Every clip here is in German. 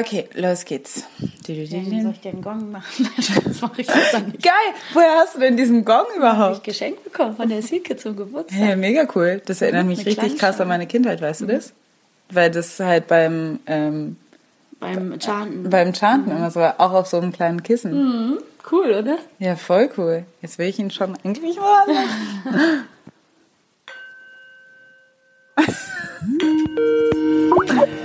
Okay, los geht's. Soll ich den Gong machen? Das mache ich jetzt dann nicht. Geil! Woher hast du denn diesen Gong Habe ich überhaupt? geschenkt bekommen von der Silke zum Geburtstag. Ja, mega cool. Das erinnert mich richtig krass an meine Kindheit, weißt du das? Weil das halt beim, ähm, Beim Chanten. beim Chanten immer so war, auch auf so einem kleinen Kissen. Mhm. Cool, oder? Ja, voll cool. Jetzt will ich ihn schon eigentlich mal.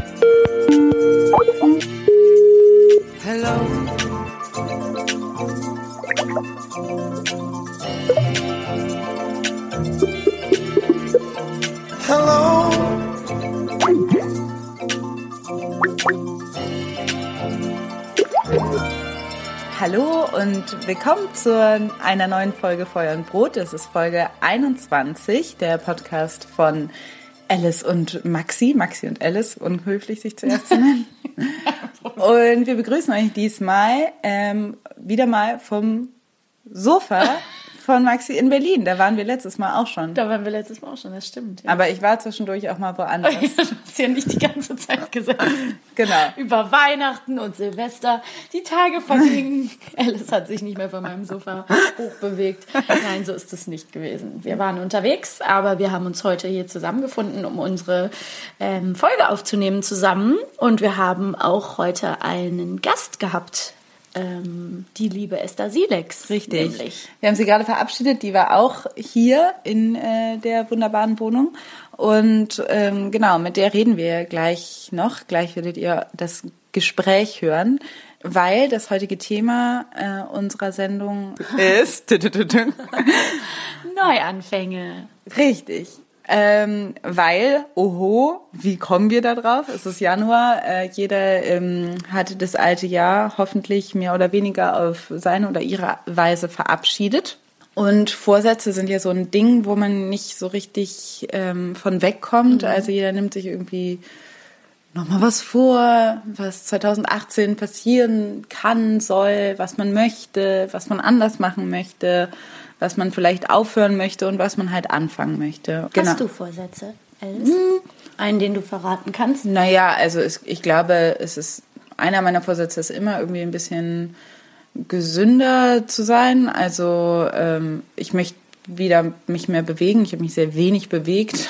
Hallo und willkommen zu einer neuen Folge Feuer und Brot. Es ist Folge 21, der Podcast von Alice und Maxi. Maxi und Alice, unhöflich sich zuerst zu nennen. und wir begrüßen euch diesmal ähm, wieder mal vom Sofa von Maxi in Berlin. Da waren wir letztes Mal auch schon. Da waren wir letztes Mal auch schon, das stimmt. Ja. Aber ich war zwischendurch auch mal woanders. du hast ja nicht die ganze Zeit gesagt. Genau. Über Weihnachten und Silvester. Die Tage vergingen. Alice hat sich nicht mehr von meinem Sofa hochbewegt. Nein, so ist es nicht gewesen. Wir waren unterwegs, aber wir haben uns heute hier zusammengefunden, um unsere ähm, Folge aufzunehmen zusammen. Und wir haben auch heute einen Gast gehabt. Ähm, die liebe Esther Silex. Richtig. Nämlich. Wir haben sie gerade verabschiedet. Die war auch hier in äh, der wunderbaren Wohnung. Und ähm, genau, mit der reden wir gleich noch. Gleich werdet ihr das Gespräch hören, weil das heutige Thema äh, unserer Sendung ist. Neuanfänge. Richtig. Ähm, weil, oho, wie kommen wir da drauf? Es ist Januar, äh, jeder ähm, hat das alte Jahr hoffentlich mehr oder weniger auf seine oder ihre Weise verabschiedet. Und Vorsätze sind ja so ein Ding, wo man nicht so richtig ähm, von wegkommt. Also jeder nimmt sich irgendwie nochmal was vor, was 2018 passieren kann, soll, was man möchte, was man anders machen möchte, was man vielleicht aufhören möchte und was man halt anfangen möchte. Hast du Vorsätze, Alice? Einen, den du verraten kannst? Naja, also es, ich glaube, es ist einer meiner Vorsätze ist immer irgendwie ein bisschen gesünder zu sein. Also ähm, ich möchte wieder mich mehr bewegen. Ich habe mich sehr wenig bewegt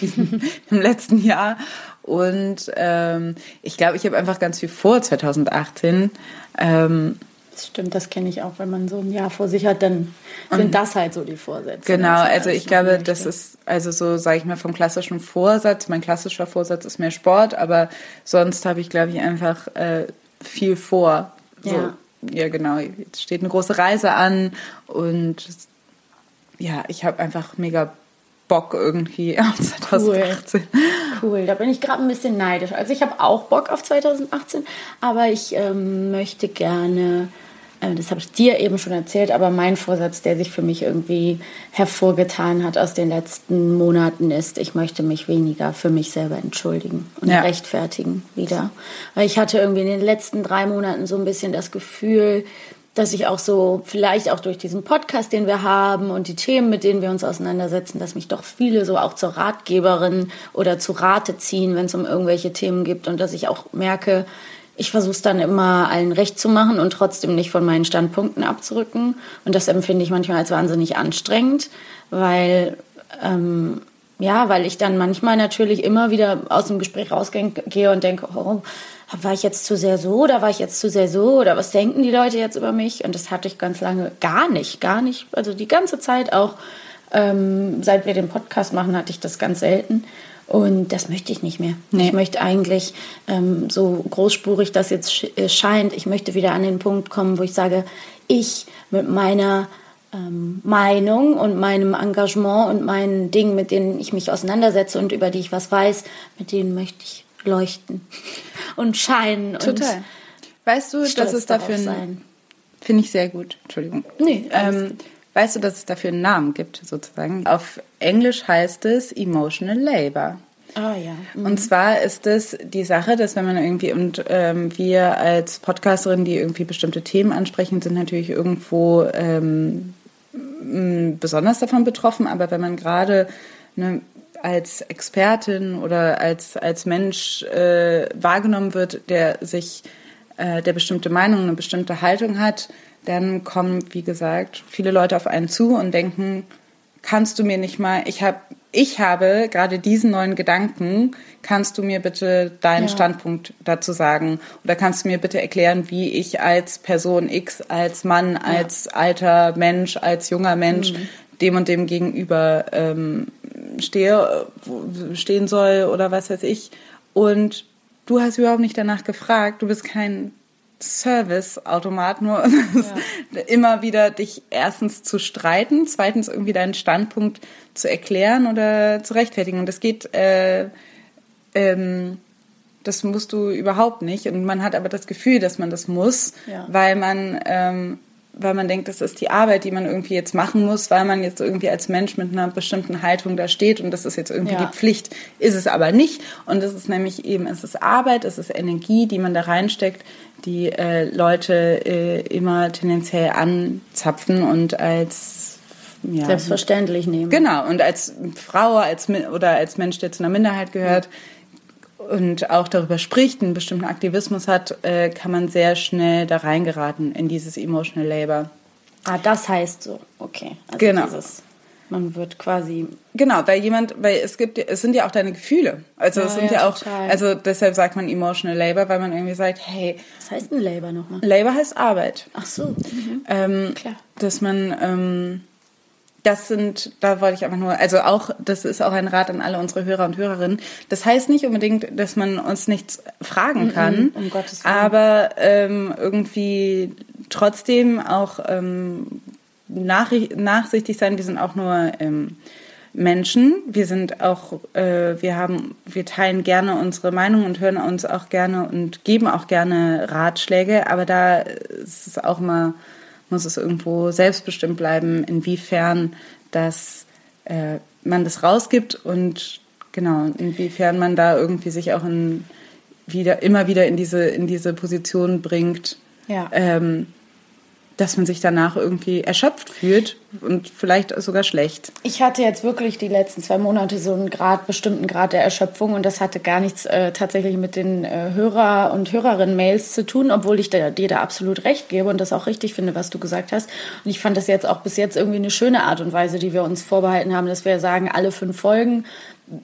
diesem, im letzten Jahr. Und ähm, ich glaube, ich habe einfach ganz viel vor 2018. Ähm, Das stimmt, das kenne ich auch. Wenn man so ein Jahr vor sich hat, dann sind das halt so die Vorsätze. Genau, also ich glaube, möchte. das ist also so, sage ich mal, vom klassischen Vorsatz. Mein klassischer Vorsatz ist mehr Sport, aber sonst habe ich, glaube ich, einfach äh, viel vor. So, Ja. ja, genau. Jetzt steht eine große Reise an und ja, ich habe einfach mega Bock irgendwie auf 2018. Cool, da bin ich gerade ein bisschen neidisch. Also ich habe auch Bock auf 2018, aber ich ähm, möchte gerne, äh, das habe ich dir eben schon erzählt, aber mein Vorsatz, der sich für mich irgendwie hervorgetan hat aus den letzten Monaten ist, ich möchte mich weniger für mich selber entschuldigen und Ja. rechtfertigen wieder. Weil ich hatte irgendwie in den letzten drei Monaten so ein bisschen das Gefühl, dass ich auch so, vielleicht auch durch diesen Podcast, den wir haben und die Themen, mit denen wir uns auseinandersetzen, dass mich doch viele so auch zur Ratgeberin oder zu Rate ziehen, wenn es um irgendwelche Themen gibt und dass ich auch merke, ich versuche es dann immer allen recht zu machen und trotzdem nicht von meinen Standpunkten abzurücken. Und das empfinde ich manchmal als wahnsinnig anstrengend, weil ähm, ja, weil ich dann manchmal natürlich immer wieder aus dem Gespräch rausgehe und denke, oh, war ich jetzt zu sehr so oder war ich jetzt zu sehr so oder was denken die Leute jetzt über mich? Und das hatte ich ganz lange gar nicht, gar nicht. Also die ganze Zeit auch, ähm, seit wir den Podcast machen, hatte ich das ganz selten. Und das möchte ich nicht mehr. Nee. Ich möchte eigentlich, ähm, so großspurig das jetzt sch äh, scheint, ich möchte wieder an den Punkt kommen, wo ich sage, ich mit meiner ähm, Meinung und meinem Engagement und meinen Dingen, mit denen ich mich auseinandersetze und über die ich was weiß, mit denen möchte ich leuchten und scheinen. Total. Und Weißt du, dass es dafür ein, finde ich sehr gut. Entschuldigung. Nee, ähm, weißt du, dass es dafür einen Namen gibt sozusagen? Auf Englisch heißt es Emotional Labor. Ah ja. Und zwar ist es die Sache, dass wenn man irgendwie, und ähm, wir als Podcasterin, die irgendwie bestimmte Themen ansprechen, sind natürlich irgendwo ähm, besonders davon betroffen, aber wenn man gerade eine als Expertin oder als, als Mensch äh, wahrgenommen wird, der sich, äh, der bestimmte Meinung, eine bestimmte Haltung hat, dann kommen, wie gesagt, viele Leute auf einen zu und denken, kannst du mir nicht mal, ich habe ich habe gerade diesen neuen Gedanken, kannst du mir bitte deinen ja. Standpunkt dazu sagen? Oder kannst du mir bitte erklären, wie ich als Person X, als Mann, als ja. alter Mensch, als junger Mensch mhm. Dem und dem gegenüber ähm, stehe, stehen soll oder was weiß ich? Und du hast überhaupt nicht danach gefragt, du bist kein Service-Automat, nur ja. immer wieder dich erstens zu streiten, zweitens irgendwie deinen Standpunkt zu erklären oder zu rechtfertigen. Und das geht, äh, ähm, das musst du überhaupt nicht. Und man hat aber das Gefühl, dass man das muss, ja. weil man ähm, weil man denkt, das ist die Arbeit, die man irgendwie jetzt machen muss, weil man jetzt irgendwie als Mensch mit einer bestimmten Haltung da steht und das ist jetzt irgendwie ja. die Pflicht, ist es aber nicht. Und es ist nämlich eben, es ist Arbeit, es ist Energie, die man da reinsteckt, die äh, Leute äh, immer tendenziell anzapfen und als ja, selbstverständlich nehmen. Genau und als Frau, als oder als Mensch, der zu einer Minderheit gehört. Ja und auch darüber spricht, einen bestimmten Aktivismus hat, äh, kann man sehr schnell da reingeraten in dieses Emotional Labor. Ah, das heißt so, okay. Also genau. Dieses, man wird quasi. Genau, weil jemand, weil es gibt, es sind ja auch deine Gefühle. Also ja, es sind ja, ja auch, total. also deshalb sagt man Emotional Labor, weil man irgendwie sagt, hey. Was heißt ein Labor nochmal? Labor heißt Arbeit. Ach so. Mhm. Ähm, Klar. Dass man, ähm, das sind, da wollte ich einfach nur, also auch, das ist auch ein Rat an alle unsere Hörer und Hörerinnen. Das heißt nicht unbedingt, dass man uns nichts fragen kann, um Gottes Willen. aber ähm, irgendwie trotzdem auch ähm, nach, nachsichtig sein. Wir sind auch nur ähm, Menschen. Wir sind auch, äh, wir haben, wir teilen gerne unsere Meinung und hören uns auch gerne und geben auch gerne Ratschläge, aber da ist es auch mal muss es irgendwo selbstbestimmt bleiben, inwiefern das, äh, man das rausgibt und genau, inwiefern man da irgendwie sich auch in, wieder, immer wieder in diese, in diese Position bringt. Ja. Ähm, dass man sich danach irgendwie erschöpft fühlt und vielleicht sogar schlecht. Ich hatte jetzt wirklich die letzten zwei Monate so einen Grad, bestimmten Grad der Erschöpfung und das hatte gar nichts äh, tatsächlich mit den äh, Hörer- und Hörerinnen-Mails zu tun, obwohl ich da, dir da absolut recht gebe und das auch richtig finde, was du gesagt hast. Und ich fand das jetzt auch bis jetzt irgendwie eine schöne Art und Weise, die wir uns vorbehalten haben, dass wir sagen, alle fünf Folgen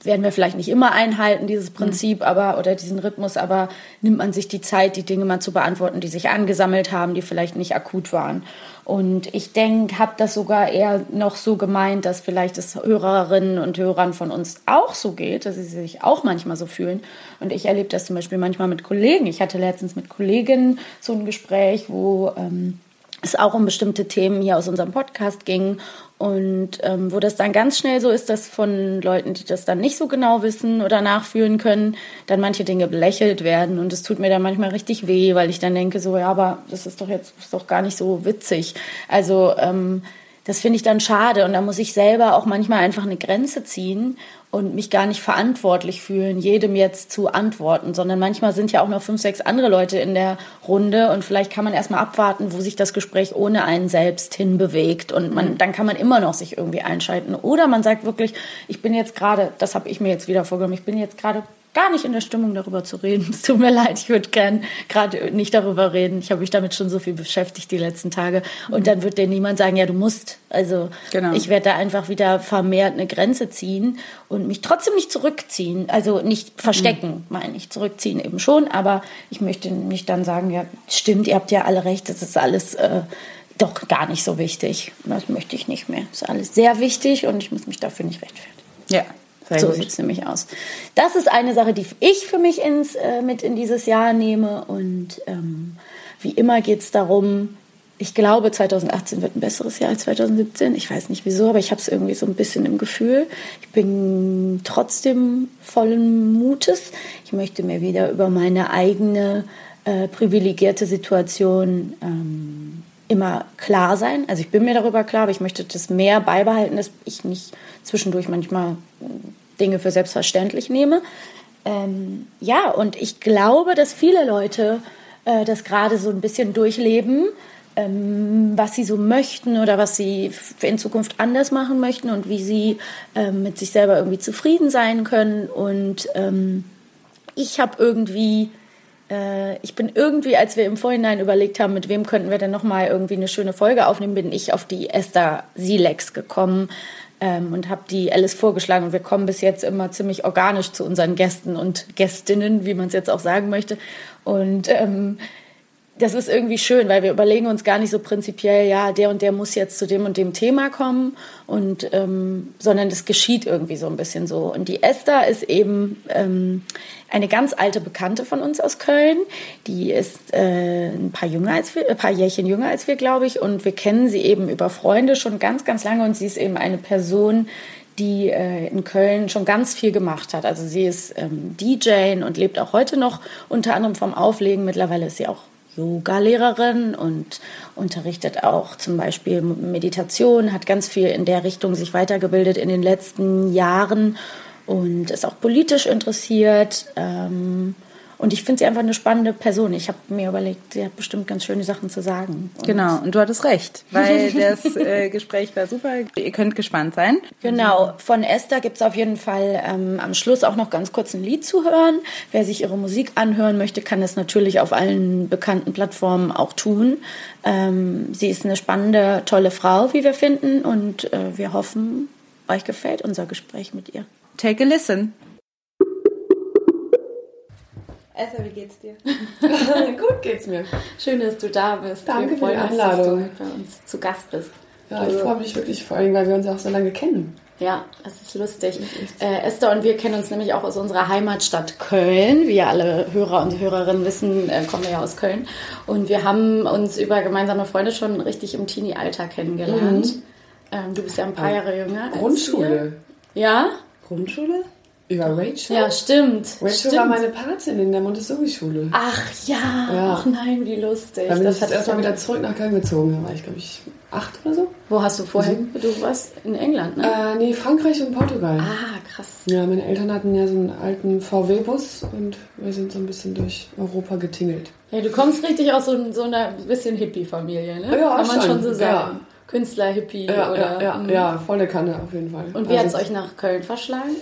werden wir vielleicht nicht immer einhalten, dieses Prinzip, aber oder diesen Rhythmus, aber nimmt man sich die Zeit, die Dinge mal zu beantworten, die sich angesammelt haben, die vielleicht nicht akut waren. Und ich denke, habe das sogar eher noch so gemeint, dass vielleicht es Hörerinnen und Hörern von uns auch so geht, dass sie sich auch manchmal so fühlen. Und ich erlebe das zum Beispiel manchmal mit Kollegen. Ich hatte letztens mit Kolleginnen so ein Gespräch, wo ähm, es auch um bestimmte Themen hier aus unserem Podcast ging und ähm, wo das dann ganz schnell so ist, dass von Leuten, die das dann nicht so genau wissen oder nachfühlen können, dann manche Dinge belächelt werden. Und es tut mir dann manchmal richtig weh, weil ich dann denke, so, ja, aber das ist doch jetzt ist doch gar nicht so witzig. Also ähm, das finde ich dann schade. Und da muss ich selber auch manchmal einfach eine Grenze ziehen und mich gar nicht verantwortlich fühlen, jedem jetzt zu antworten, sondern manchmal sind ja auch noch fünf, sechs andere Leute in der Runde und vielleicht kann man erstmal abwarten, wo sich das Gespräch ohne einen selbst hinbewegt und man, mhm. dann kann man immer noch sich irgendwie einschalten. Oder man sagt wirklich, ich bin jetzt gerade, das habe ich mir jetzt wieder vorgenommen, ich bin jetzt gerade gar nicht in der Stimmung, darüber zu reden. Es tut mir leid, ich würde gern gerade nicht darüber reden. Ich habe mich damit schon so viel beschäftigt die letzten Tage. Und dann wird dir niemand sagen, ja, du musst. Also genau. ich werde da einfach wieder vermehrt eine Grenze ziehen und mich trotzdem nicht zurückziehen. Also nicht verstecken, mhm. meine ich. Zurückziehen eben schon, aber ich möchte nicht dann sagen, ja, stimmt, ihr habt ja alle recht, das ist alles. Äh, doch gar nicht so wichtig. Das möchte ich nicht mehr. Das ist alles sehr wichtig und ich muss mich dafür nicht rechtfertigen. Ja, sehr so sieht es nämlich aus. Das ist eine Sache, die ich für mich ins, äh, mit in dieses Jahr nehme. Und ähm, wie immer geht es darum, ich glaube, 2018 wird ein besseres Jahr als 2017. Ich weiß nicht wieso, aber ich habe es irgendwie so ein bisschen im Gefühl. Ich bin trotzdem vollen Mutes. Ich möchte mir wieder über meine eigene äh, privilegierte Situation ähm, immer klar sein. Also ich bin mir darüber klar, aber ich möchte das mehr beibehalten, dass ich nicht zwischendurch manchmal Dinge für selbstverständlich nehme. Ähm, ja, und ich glaube, dass viele Leute äh, das gerade so ein bisschen durchleben, ähm, was sie so möchten oder was sie in Zukunft anders machen möchten und wie sie ähm, mit sich selber irgendwie zufrieden sein können. Und ähm, ich habe irgendwie äh, ich bin irgendwie, als wir im Vorhinein überlegt haben, mit wem könnten wir denn nochmal irgendwie eine schöne Folge aufnehmen, bin ich auf die Esther Silex gekommen ähm, und habe die Alice vorgeschlagen. Und wir kommen bis jetzt immer ziemlich organisch zu unseren Gästen und Gästinnen, wie man es jetzt auch sagen möchte. Und ähm, das ist irgendwie schön, weil wir überlegen uns gar nicht so prinzipiell, ja, der und der muss jetzt zu dem und dem Thema kommen, und ähm, sondern das geschieht irgendwie so ein bisschen so. Und die Esther ist eben ähm, eine ganz alte Bekannte von uns aus Köln. Die ist äh, ein paar jünger als wir, ein paar Jährchen jünger als wir, glaube ich, und wir kennen sie eben über Freunde schon ganz, ganz lange. Und sie ist eben eine Person, die äh, in Köln schon ganz viel gemacht hat. Also sie ist ähm, DJ und lebt auch heute noch unter anderem vom Auflegen. Mittlerweile ist sie auch Yoga-Lehrerin und unterrichtet auch zum Beispiel Meditation, hat ganz viel in der Richtung sich weitergebildet in den letzten Jahren und ist auch politisch interessiert. Ähm, und ich finde sie einfach eine spannende Person. Ich habe mir überlegt, sie hat bestimmt ganz schöne Sachen zu sagen. Und genau, und du hattest recht, weil das äh, Gespräch war super. Ihr könnt gespannt sein. Genau, von Esther gibt es auf jeden Fall ähm, am Schluss auch noch ganz kurz ein Lied zu hören. Wer sich ihre Musik anhören möchte, kann das natürlich auf allen bekannten Plattformen auch tun. Ähm, sie ist eine spannende, tolle Frau, wie wir finden. Und äh, wir hoffen, euch gefällt unser Gespräch mit ihr. Take a listen. Esther, wie geht's dir? Gut geht's mir. Schön, dass du da bist. Danke wir für die freuen Einladung. dass du bei uns zu Gast bist. Ja, ich freue mich wirklich vor allem, weil wir uns auch so lange kennen. Ja, das ist lustig. Äh, Esther und wir kennen uns nämlich auch aus unserer Heimatstadt Köln. Wie ja alle Hörer und Hörerinnen wissen, äh, kommen wir ja aus Köln. Und wir haben uns über gemeinsame Freunde schon richtig im Teenie-Alter kennengelernt. Ähm, du bist ja ein paar Jahre jünger. Grundschule. Ja? Grundschule? Über Rachel? Ja, stimmt. Rachel stimmt. war meine Patin in der Montessori-Schule. Ach ja. Ja. ach nein, wie lustig. Da bin Das ich hat jetzt erstmal wieder zurück nach Köln gezogen. Da war ich, glaube ich, acht oder so. Wo hast du vorher? Du warst in England, ne? Äh, nee, Frankreich und Portugal. Ah, krass. Ja, meine Eltern hatten ja so einen alten VW-Bus und wir sind so ein bisschen durch Europa getingelt. Ja, du kommst richtig aus so, so einer bisschen Hippie-Familie, ne? Ja, Kann man schon, schon so ja. sagen. Künstler-Hippie Ja, oder. ja, ja, Mhm. ja, volle Kanne auf jeden Fall. Und wie hat's Also- euch nach Köln verschlagen?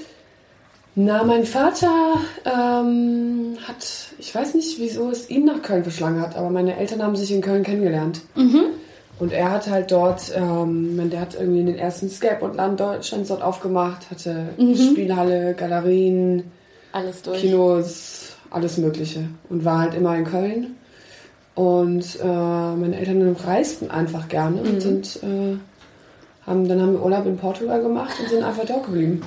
Na, mein Vater ähm, hat, ich weiß nicht, wieso es ihn nach Köln verschlagen hat, aber meine Eltern haben sich in Köln kennengelernt. Und er hat halt dort, ähm, der hat irgendwie den ersten Skateboardland Deutschlands dort aufgemacht, hatte Spielhalle, Galerien, Alles durch. Kinos, alles Mögliche. Und war halt immer in Köln. Und äh, meine Eltern reisten einfach gerne und sind, äh, haben, dann haben wir Urlaub in Portugal gemacht und sind einfach dort geblieben.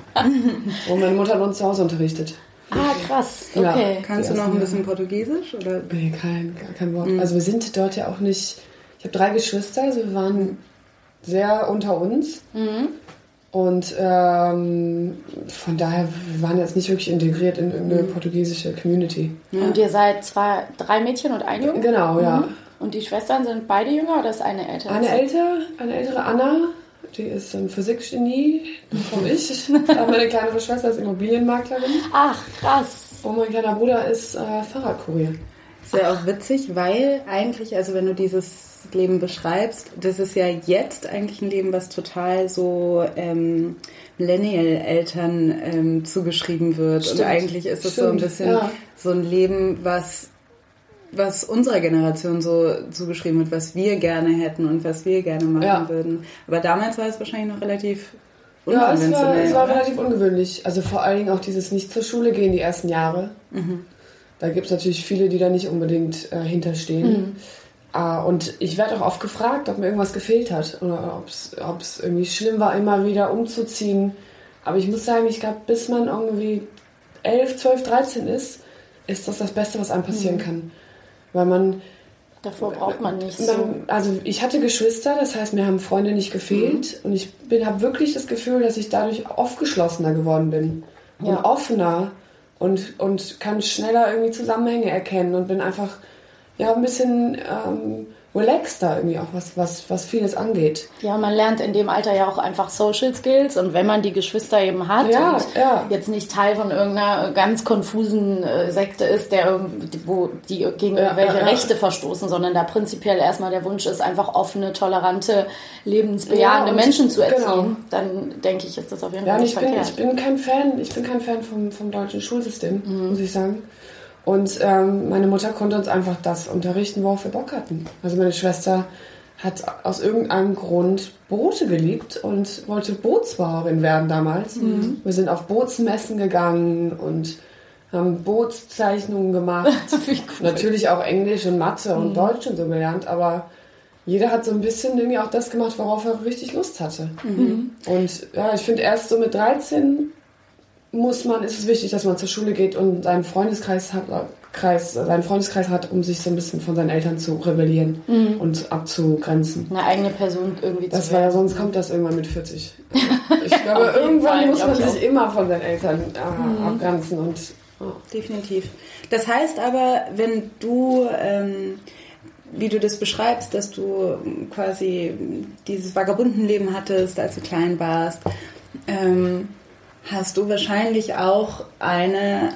und meine Mutter hat uns zu Hause unterrichtet. Ah, krass. Ja. Okay. Kannst du noch ein bisschen Portugiesisch? Oder? Nee, kein, gar kein Wort. Also wir sind dort ja auch nicht. Ich habe drei Geschwister, also wir waren sehr unter uns. Und ähm, von daher, wir waren jetzt nicht wirklich integriert in irgendeine portugiesische Community. Und ihr seid zwei, drei Mädchen und ein Junge? Genau, ja. Und die Schwestern sind beide jünger oder ist eine älter? Eine älter, eine ältere Anna, die ist ein Physikgenie, komme ich. Aber meine kleinere Schwester ist Immobilienmaklerin. Ach, krass. Und mein kleiner Bruder ist äh, Fahrradkurier. Ist ja auch witzig, weil eigentlich, also wenn du dieses Leben beschreibst, das ist ja jetzt eigentlich ein Leben, was total so ähm, Millennial-Eltern ähm, zugeschrieben wird. Und Stimmt. eigentlich ist es so ein bisschen ja. so ein Leben, was was unserer Generation so zugeschrieben wird, was wir gerne hätten und was wir gerne machen Ja. würden. Aber damals war es wahrscheinlich noch relativ Ja, es war, es war relativ ungewöhnlich. Also vor allen Dingen auch dieses nicht zur Schule gehen die ersten Jahre. Da gibt es natürlich viele, die da nicht unbedingt äh, hinterstehen. Ah, und ich werde auch oft gefragt, ob mir irgendwas gefehlt hat oder ob es irgendwie schlimm war, immer wieder umzuziehen. Aber ich muss sagen, ich glaube, bis man irgendwie 11, 12, 13 ist, ist das das Beste, was einem passieren kann. Weil man Davor braucht man nicht so. also ich hatte Geschwister, das heißt, mir haben Freunde nicht gefehlt und ich habe wirklich das Gefühl, dass ich dadurch aufgeschlossener geworden bin und Ja. offener und, und kann schneller irgendwie Zusammenhänge erkennen und bin einfach ja ein bisschen ähm, relaxter irgendwie auch, was, was, was vieles angeht. Ja, man lernt in dem Alter ja auch einfach Social Skills und wenn man die Geschwister eben hat Ja, und ja. jetzt nicht Teil von irgendeiner ganz konfusen äh, Sekte ist, der irgendwie- wo die gegen Ja, irgendwelche ja, ja. Rechte verstoßen, sondern da prinzipiell erstmal der Wunsch ist, einfach offene, tolerante, lebensbejahende Ja, Menschen zu erziehen, genau. dann denke ich, ist das auf jeden Ja, Fall und nicht ich bin, verkehrt. ich bin kein Fan, ich bin kein Fan vom, vom deutschen Schulsystem, Mhm. muss ich sagen. Und ähm, meine Mutter konnte uns einfach das unterrichten, worauf wir Bock hatten. Also meine Schwester hat aus irgendeinem Grund Boote geliebt und wollte Bootsbauerin werden damals. Mhm. Wir sind auf Bootsmessen gegangen und haben Bootszeichnungen gemacht. Natürlich auch Englisch und Mathe Mhm. und Deutsch und so gelernt, aber jeder hat so ein bisschen irgendwie auch das gemacht, worauf er richtig Lust hatte. Mhm. Und ja, ich finde erst so mit 13 muss man, ist es wichtig, dass man zur Schule geht und seinen Freundeskreis hat, Kreis, seinen Freundeskreis hat, um sich so ein bisschen von seinen Eltern zu rebellieren und abzugrenzen. Eine eigene Person irgendwie Das zu war ja, werden. sonst kommt das irgendwann mit 40. Ich glaube, irgendwann Fall, muss man ich sich immer von seinen Eltern äh, abgrenzen und ja. Definitiv. Das heißt aber, wenn du, ähm, wie du das beschreibst, dass du quasi dieses Vagabundenleben hattest, als du klein warst, ähm, hast du wahrscheinlich auch eine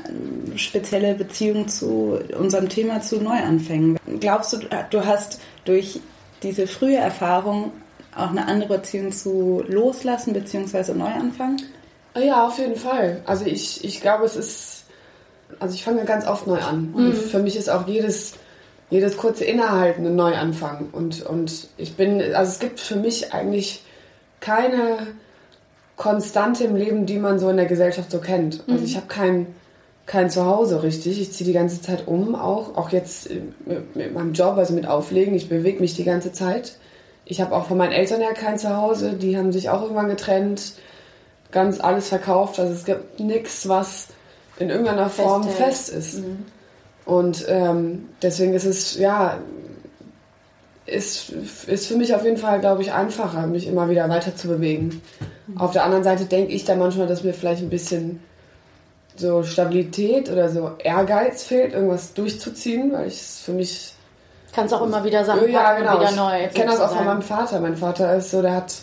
spezielle Beziehung zu unserem Thema zu Neuanfängen. Glaubst du, du hast durch diese frühe Erfahrung auch eine andere Beziehung zu Loslassen bzw. Neuanfangen? Ja, auf jeden Fall. Also ich, ich glaube, es ist, also ich fange ganz oft neu an. Und für mich ist auch jedes, jedes kurze Innehalten ein Neuanfang. Und, und ich bin, also es gibt für mich eigentlich keine Konstante im Leben, die man so in der Gesellschaft so kennt. Also ich habe kein, kein Zuhause richtig. Ich ziehe die ganze Zeit um, auch, auch jetzt mit, mit meinem Job, also mit Auflegen. Ich bewege mich die ganze Zeit. Ich habe auch von meinen Eltern her kein Zuhause. Die haben sich auch irgendwann getrennt ganz alles verkauft. Also es gibt nichts, was in irgendeiner Form Festhält. fest ist. Und ähm, deswegen ist es, ja, ist, ist für mich auf jeden Fall, glaube ich, einfacher, mich immer wieder weiter zu bewegen. Auf der anderen Seite denke ich dann manchmal, dass mir vielleicht ein bisschen so Stabilität oder so Ehrgeiz fehlt, irgendwas durchzuziehen, weil ich es für mich Kannst auch immer wieder Sachen ja, genau. wieder neu. Ich kenne das auch von meinem Vater. Mein Vater ist so, der hat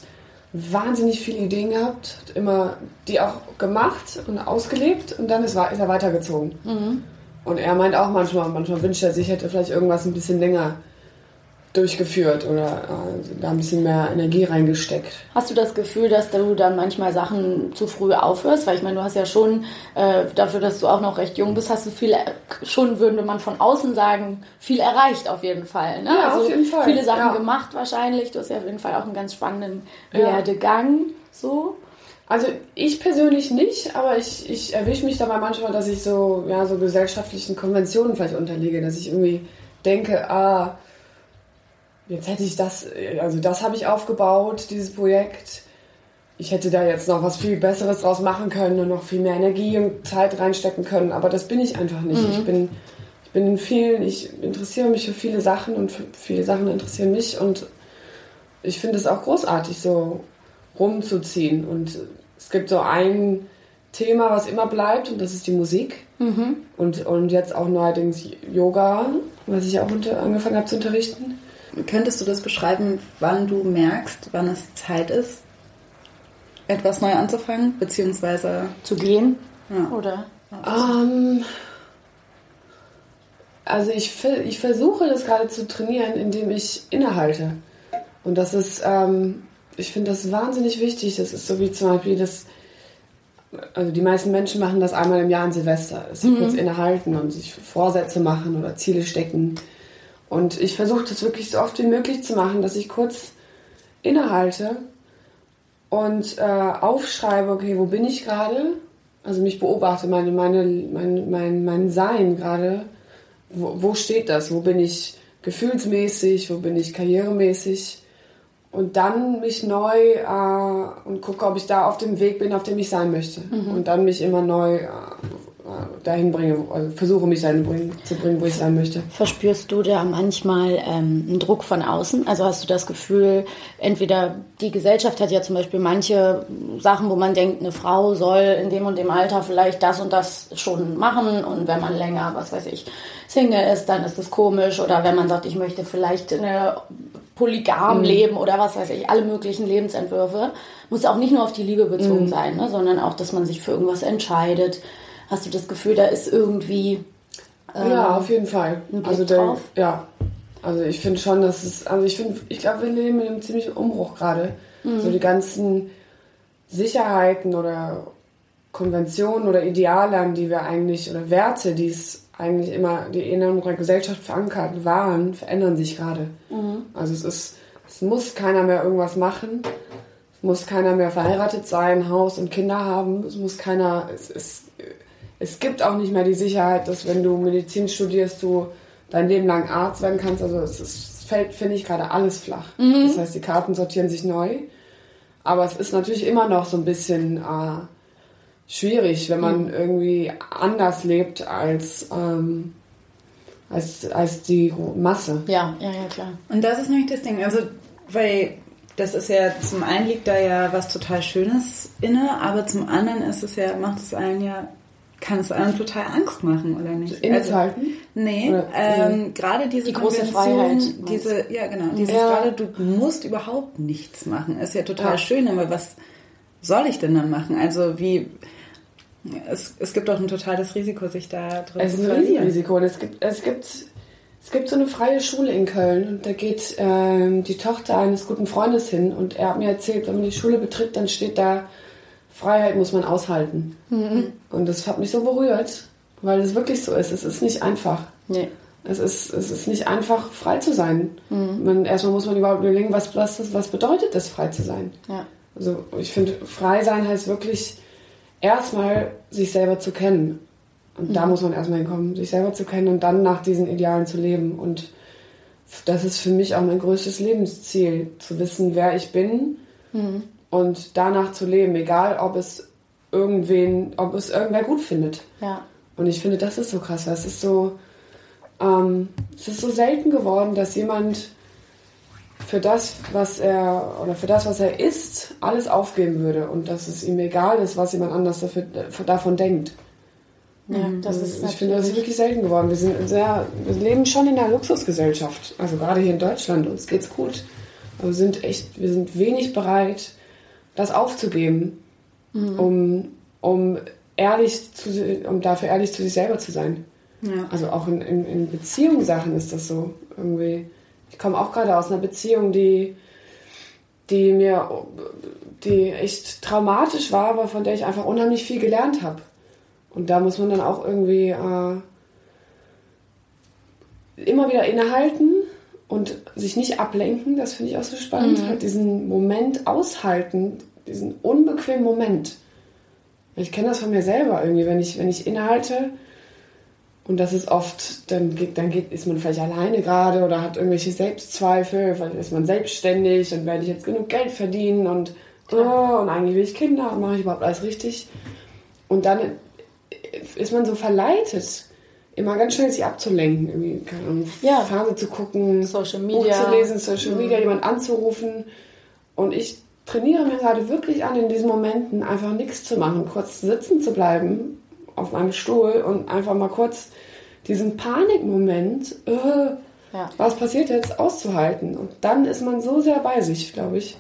wahnsinnig viele Ideen gehabt, hat immer die auch gemacht und ausgelebt und dann ist, ist er weitergezogen. Mhm. Und er meint auch manchmal, manchmal wünscht er sich, hätte vielleicht irgendwas ein bisschen länger durchgeführt oder äh, da ein bisschen mehr Energie reingesteckt. Hast du das Gefühl, dass du dann manchmal Sachen zu früh aufhörst? Weil ich meine, du hast ja schon, äh, dafür, dass du auch noch recht jung bist, hast du viel, äh, schon würde man von außen sagen, viel erreicht auf jeden Fall. Ne? Ja, auf jeden Fall, Viele Sachen ja. gemacht wahrscheinlich. Du hast ja auf jeden Fall auch einen ganz spannenden Ja. Werdegang. So. Also ich persönlich nicht, aber ich, ich erwische mich dabei manchmal, dass ich so, ja, so gesellschaftlichen Konventionen vielleicht unterliege, dass ich irgendwie denke, ah, jetzt hätte ich das, also das habe ich aufgebaut, dieses Projekt. Ich hätte da jetzt noch was viel Besseres draus machen können und noch viel mehr Energie und Zeit reinstecken können, aber das bin ich einfach nicht. Ich bin, ich bin in vielen, ich interessiere mich für viele Sachen und viele Sachen interessieren mich und ich finde es auch großartig, so rumzuziehen. Und es gibt so ein Thema, was immer bleibt, und das ist die Musik. Und, und jetzt auch neuerdings Yoga, was ich auch unter, angefangen habe zu unterrichten. Könntest du das beschreiben, wann du merkst, wann es Zeit ist, etwas neu anzufangen, beziehungsweise Zu gehen. Ja. Oder? Ähm, also ich, ich versuche das gerade zu trainieren, indem ich innehalte. Und das ist, ähm, ich finde das wahnsinnig wichtig. Das ist so wie zum Beispiel das, also die meisten Menschen machen das einmal im Jahr an Silvester. Dass sie kurz innehalten und sich Vorsätze machen oder Ziele stecken. Und ich versuche das wirklich so oft wie möglich zu machen, dass ich kurz innehalte und äh, aufschreibe, okay, wo bin ich gerade? Also mich beobachte, meine, meine, mein, mein, mein Sein gerade. Wo, wo steht das? Wo bin ich gefühlsmäßig? Wo bin ich karrieremäßig? Und dann mich neu äh, und gucke, ob ich da auf dem Weg bin, auf dem ich sein möchte. Und dann mich immer neu äh, dahin bringe, also versuche mich dahin bringen, zu bringen, wo ich sein möchte. Verspürst du da manchmal ähm, einen Druck von außen? Also hast du das Gefühl, entweder die Gesellschaft hat ja zum Beispiel manche Sachen, wo man denkt, eine Frau soll in dem und dem Alter vielleicht das und das schon machen und wenn man länger, was weiß ich, Single ist, dann ist das komisch oder wenn man sagt, ich möchte vielleicht eine polygam Mhm. leben oder was weiß ich, alle möglichen Lebensentwürfe. Muss auch nicht nur auf die Liebe bezogen Mhm. sein, ne, sondern auch, dass man sich für irgendwas entscheidet. Hast du das Gefühl, da ist irgendwie ja, auf jeden Fall. Also der, ja, also ich finde schon, dass es, also ich finde, ich glaube, wir leben in einem ziemlichen Umbruch gerade. Mhm. So die ganzen Sicherheiten oder Konventionen oder Ideale, an die wir eigentlich, oder Werte, die es eigentlich immer, die in unserer Gesellschaft verankert waren, verändern sich gerade. Mhm. Also es ist, es muss keiner mehr irgendwas machen. Es muss keiner mehr verheiratet sein, Haus und Kinder haben. Es muss keiner, es, es, es gibt auch nicht mehr die Sicherheit, dass wenn du Medizin studierst, du dein Leben lang Arzt werden kannst. Also es, ist, es fällt, finde ich, gerade alles flach. Das heißt, die Karten sortieren sich neu. Aber es ist natürlich immer noch so ein bisschen äh, schwierig, wenn man irgendwie anders lebt als, ähm, als, als die Masse. Ja, ja, ja, klar. Und das ist nämlich das Ding. Also, weil das ist ja, zum einen liegt da ja was total Schönes inne, aber zum anderen ist es ja, macht es allen ja, kann es einem total Angst machen, oder nicht? Innezuhalten? Nee, Oder- ähm, gerade diese Die große Freiheit, diese, ja genau, dieses Ja. gerade, du musst überhaupt nichts machen, ist ja total Ja. schön, aber was soll ich denn dann machen? Also wie, es, es gibt auch ein totales Risiko, sich da drin Es zu ist ein verlieren. Riesenrisiko. Und es gibt, es gibt, es gibt so eine freie Schule in Köln und da geht ähm, die Tochter eines guten Freundes hin und er hat mir erzählt, wenn man die Schule betritt, dann steht da, Freiheit muss man aushalten. Und das hat mich so berührt, weil es wirklich so ist. Es ist nicht einfach. Nee. Es ist, es ist nicht einfach, frei zu sein. Man, erstmal muss man überhaupt überlegen, was, was, was bedeutet es, frei zu sein. Ja. Also ich finde, frei sein heißt wirklich erstmal sich selber zu kennen. Und da muss man erstmal hinkommen, sich selber zu kennen und dann nach diesen Idealen zu leben. Und das ist für mich auch mein größtes Lebensziel, zu wissen, wer ich bin und danach zu leben, egal ob es irgendwen, ob es irgendwer gut findet. Ja. Und ich finde, das ist so krass, weil es ist so, ähm, es ist so selten geworden, dass jemand für das, was er oder für das, was er ist, alles aufgeben würde und dass es ihm egal ist, was jemand anders dafür, davon denkt. Ja, das ist Ich finde, das ist wirklich selten geworden. Wir sind sehr, wir leben schon in einer Luxusgesellschaft, also gerade hier in Deutschland, uns geht's gut. Aber wir sind echt, wir sind wenig bereit, das aufzugeben, um, um ehrlich zu, um dafür ehrlich zu sich selber zu sein. Ja. Also auch in, in, in Beziehungssachen ist das so irgendwie. Ich komme auch gerade aus einer Beziehung, die, die mir, die echt traumatisch war, aber von der ich einfach unheimlich viel gelernt habe. Und da muss man dann auch irgendwie äh, immer wieder innehalten und sich nicht ablenken. Das finde ich auch so spannend. Halt diesen Moment aushalten, diesen unbequemen Moment. Ich kenne das von mir selber irgendwie, wenn ich, wenn ich innehalte und das ist oft, dann, geht, dann geht, ist man vielleicht alleine gerade oder hat irgendwelche Selbstzweifel, vielleicht ist man selbstständig und werde ich jetzt genug Geld verdienen und, oh, und eigentlich will ich Kinder und mache ich überhaupt alles richtig. Und dann ist man so verleitet, immer ganz schnell sich abzulenken, irgendwie, keine Ahnung, Ja. Fernsehen zu gucken, Social Buch Media. zu lesen, Social Media, jemand anzurufen. Und ich trainiere mir gerade wirklich an, in diesen Momenten einfach nichts zu machen, kurz sitzen zu bleiben auf meinem Stuhl und einfach mal kurz diesen Panikmoment, äh, Ja. was passiert jetzt, auszuhalten. Und dann ist man so sehr bei sich, glaube ich.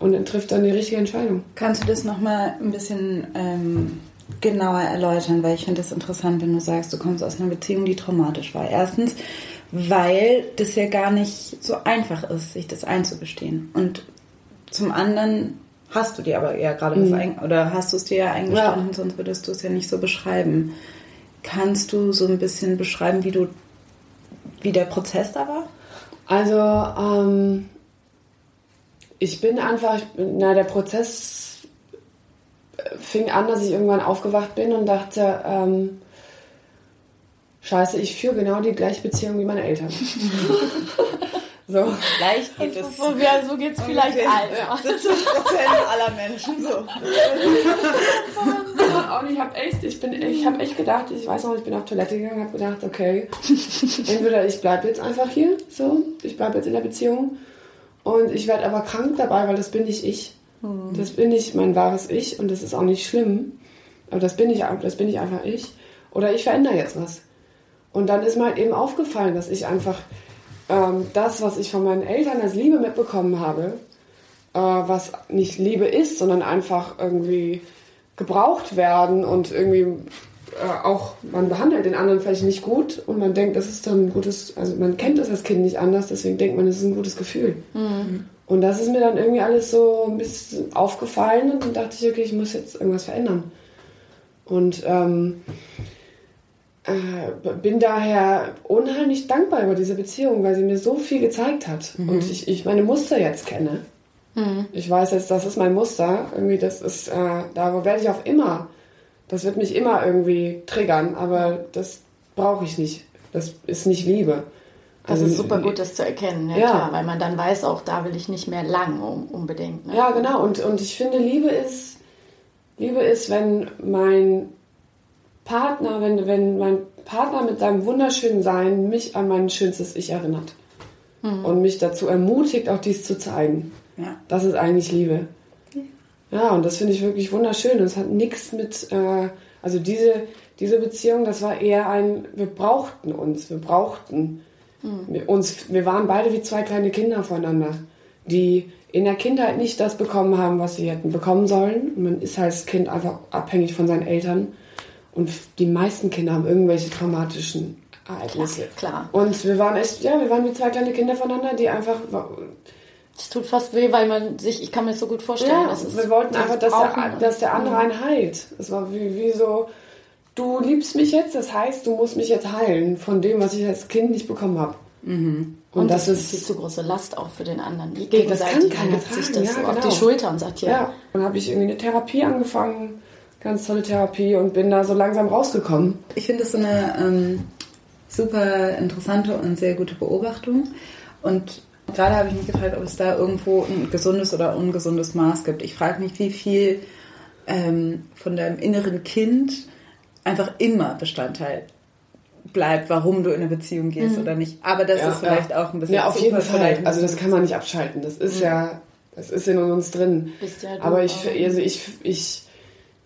Und dann trifft dann die richtige Entscheidung. Kannst du das nochmal ein bisschen ähm, genauer erläutern? Weil ich finde das interessant, wenn du sagst, du kommst aus einer Beziehung, die traumatisch war. Erstens, weil das ja gar nicht so einfach ist, sich das einzugestehen. Und zum anderen hast du dir aber ja gerade was ein, oder hast du es dir ja eingestanden, sonst würdest du es ja nicht so beschreiben. Kannst du so ein bisschen beschreiben, wie du wie der Prozess da war? Also, ähm, ich bin einfach, ich bin, na, der Prozess fing an, dass ich irgendwann aufgewacht bin und dachte, ähm, Scheiße, ich führe genau die gleiche Beziehung wie meine Eltern. So. Vielleicht geht es. So, ja, so geht es vielleicht allen. 70 Prozent aller Menschen so. Und ich habe echt, ich bin, ich habe echt gedacht, ich weiß noch, ich bin auf Toilette gegangen, habe gedacht, okay, entweder ich bleibe jetzt einfach hier, so, ich bleibe jetzt in der Beziehung und ich werde aber krank dabei, weil das bin nicht ich. Das bin nicht mein wahres Ich und das ist auch nicht schlimm, aber das bin ich, das bin ich einfach ich. Oder ich verändere jetzt was. Und dann ist mir halt eben aufgefallen, dass ich einfach ähm, das, was ich von meinen Eltern als Liebe mitbekommen habe, äh, was nicht Liebe ist, sondern einfach irgendwie gebraucht werden und irgendwie äh, auch, man behandelt den anderen vielleicht nicht gut und man denkt, das ist dann ein gutes, also man kennt das als Kind nicht anders, deswegen denkt man, das ist ein gutes Gefühl. Und das ist mir dann irgendwie alles so ein bisschen aufgefallen und dann dachte ich, okay, ich muss jetzt irgendwas verändern. Und ähm, äh, bin daher unheimlich dankbar über diese Beziehung, weil sie mir so viel gezeigt hat. Und ich, ich meine Muster jetzt kenne. Ich weiß jetzt, das ist mein Muster. Irgendwie, das ist, äh, da werde ich auch immer, das wird mich immer irgendwie triggern, aber das brauche ich nicht. Das ist nicht Liebe. Das Also, ist super gut, das zu erkennen, ja, Ja. klar, weil man dann weiß, auch da will ich nicht mehr lang um, unbedingt. Ne? Ja, genau. Und, und ich finde, Liebe ist, Liebe ist, wenn mein Partner, wenn, wenn mein Partner mit seinem wunderschönen Sein mich an mein schönstes Ich erinnert. Und mich dazu ermutigt, auch dies zu zeigen. Ja. Das ist eigentlich Liebe. Ja, und das finde ich wirklich wunderschön. Und es hat nichts mit, äh, also diese, diese Beziehung, das war eher ein, wir brauchten uns, wir brauchten wir, uns, wir waren beide wie zwei kleine Kinder voneinander, die in der Kindheit nicht das bekommen haben, was sie hätten bekommen sollen. Man ist als Kind einfach abhängig von seinen Eltern. Und die meisten Kinder haben irgendwelche traumatischen Ereignisse. Klar. Und wir waren echt, ja, wir waren wie zwei kleine Kinder voneinander, die einfach Es tut fast weh, weil man sich, ich kann mir das so gut vorstellen. Ja, wir wollten einfach, dass der, dass der andere einen heilt. Es war wie, wie so, du liebst mich jetzt, das heißt, du musst mich jetzt heilen von dem, was ich als Kind nicht bekommen habe. Und, Und das, das, ist die ist, zu große Last auch für den anderen. Die das kann keiner nimmt sich tragen, das ja, so auf genau. die Schulter und sagt, ja, ja. Dann habe ich irgendwie eine Therapie angefangen, ganz tolle Therapie und bin da so langsam rausgekommen. Ich finde das so eine ähm, super interessante und sehr gute Beobachtung. Und gerade habe ich mich gefragt, ob es da irgendwo ein gesundes oder ungesundes Maß gibt. Ich frage mich, wie viel ähm, von deinem inneren Kind einfach immer Bestandteil bleibt, warum du in eine Beziehung gehst oder nicht. Aber das ist vielleicht auch ein bisschen Ja, auf jeden Fall. Also das kann man nicht abschalten. Das ist ja, das ist in uns drin. Bist ja du Aber ich, also ich, ich,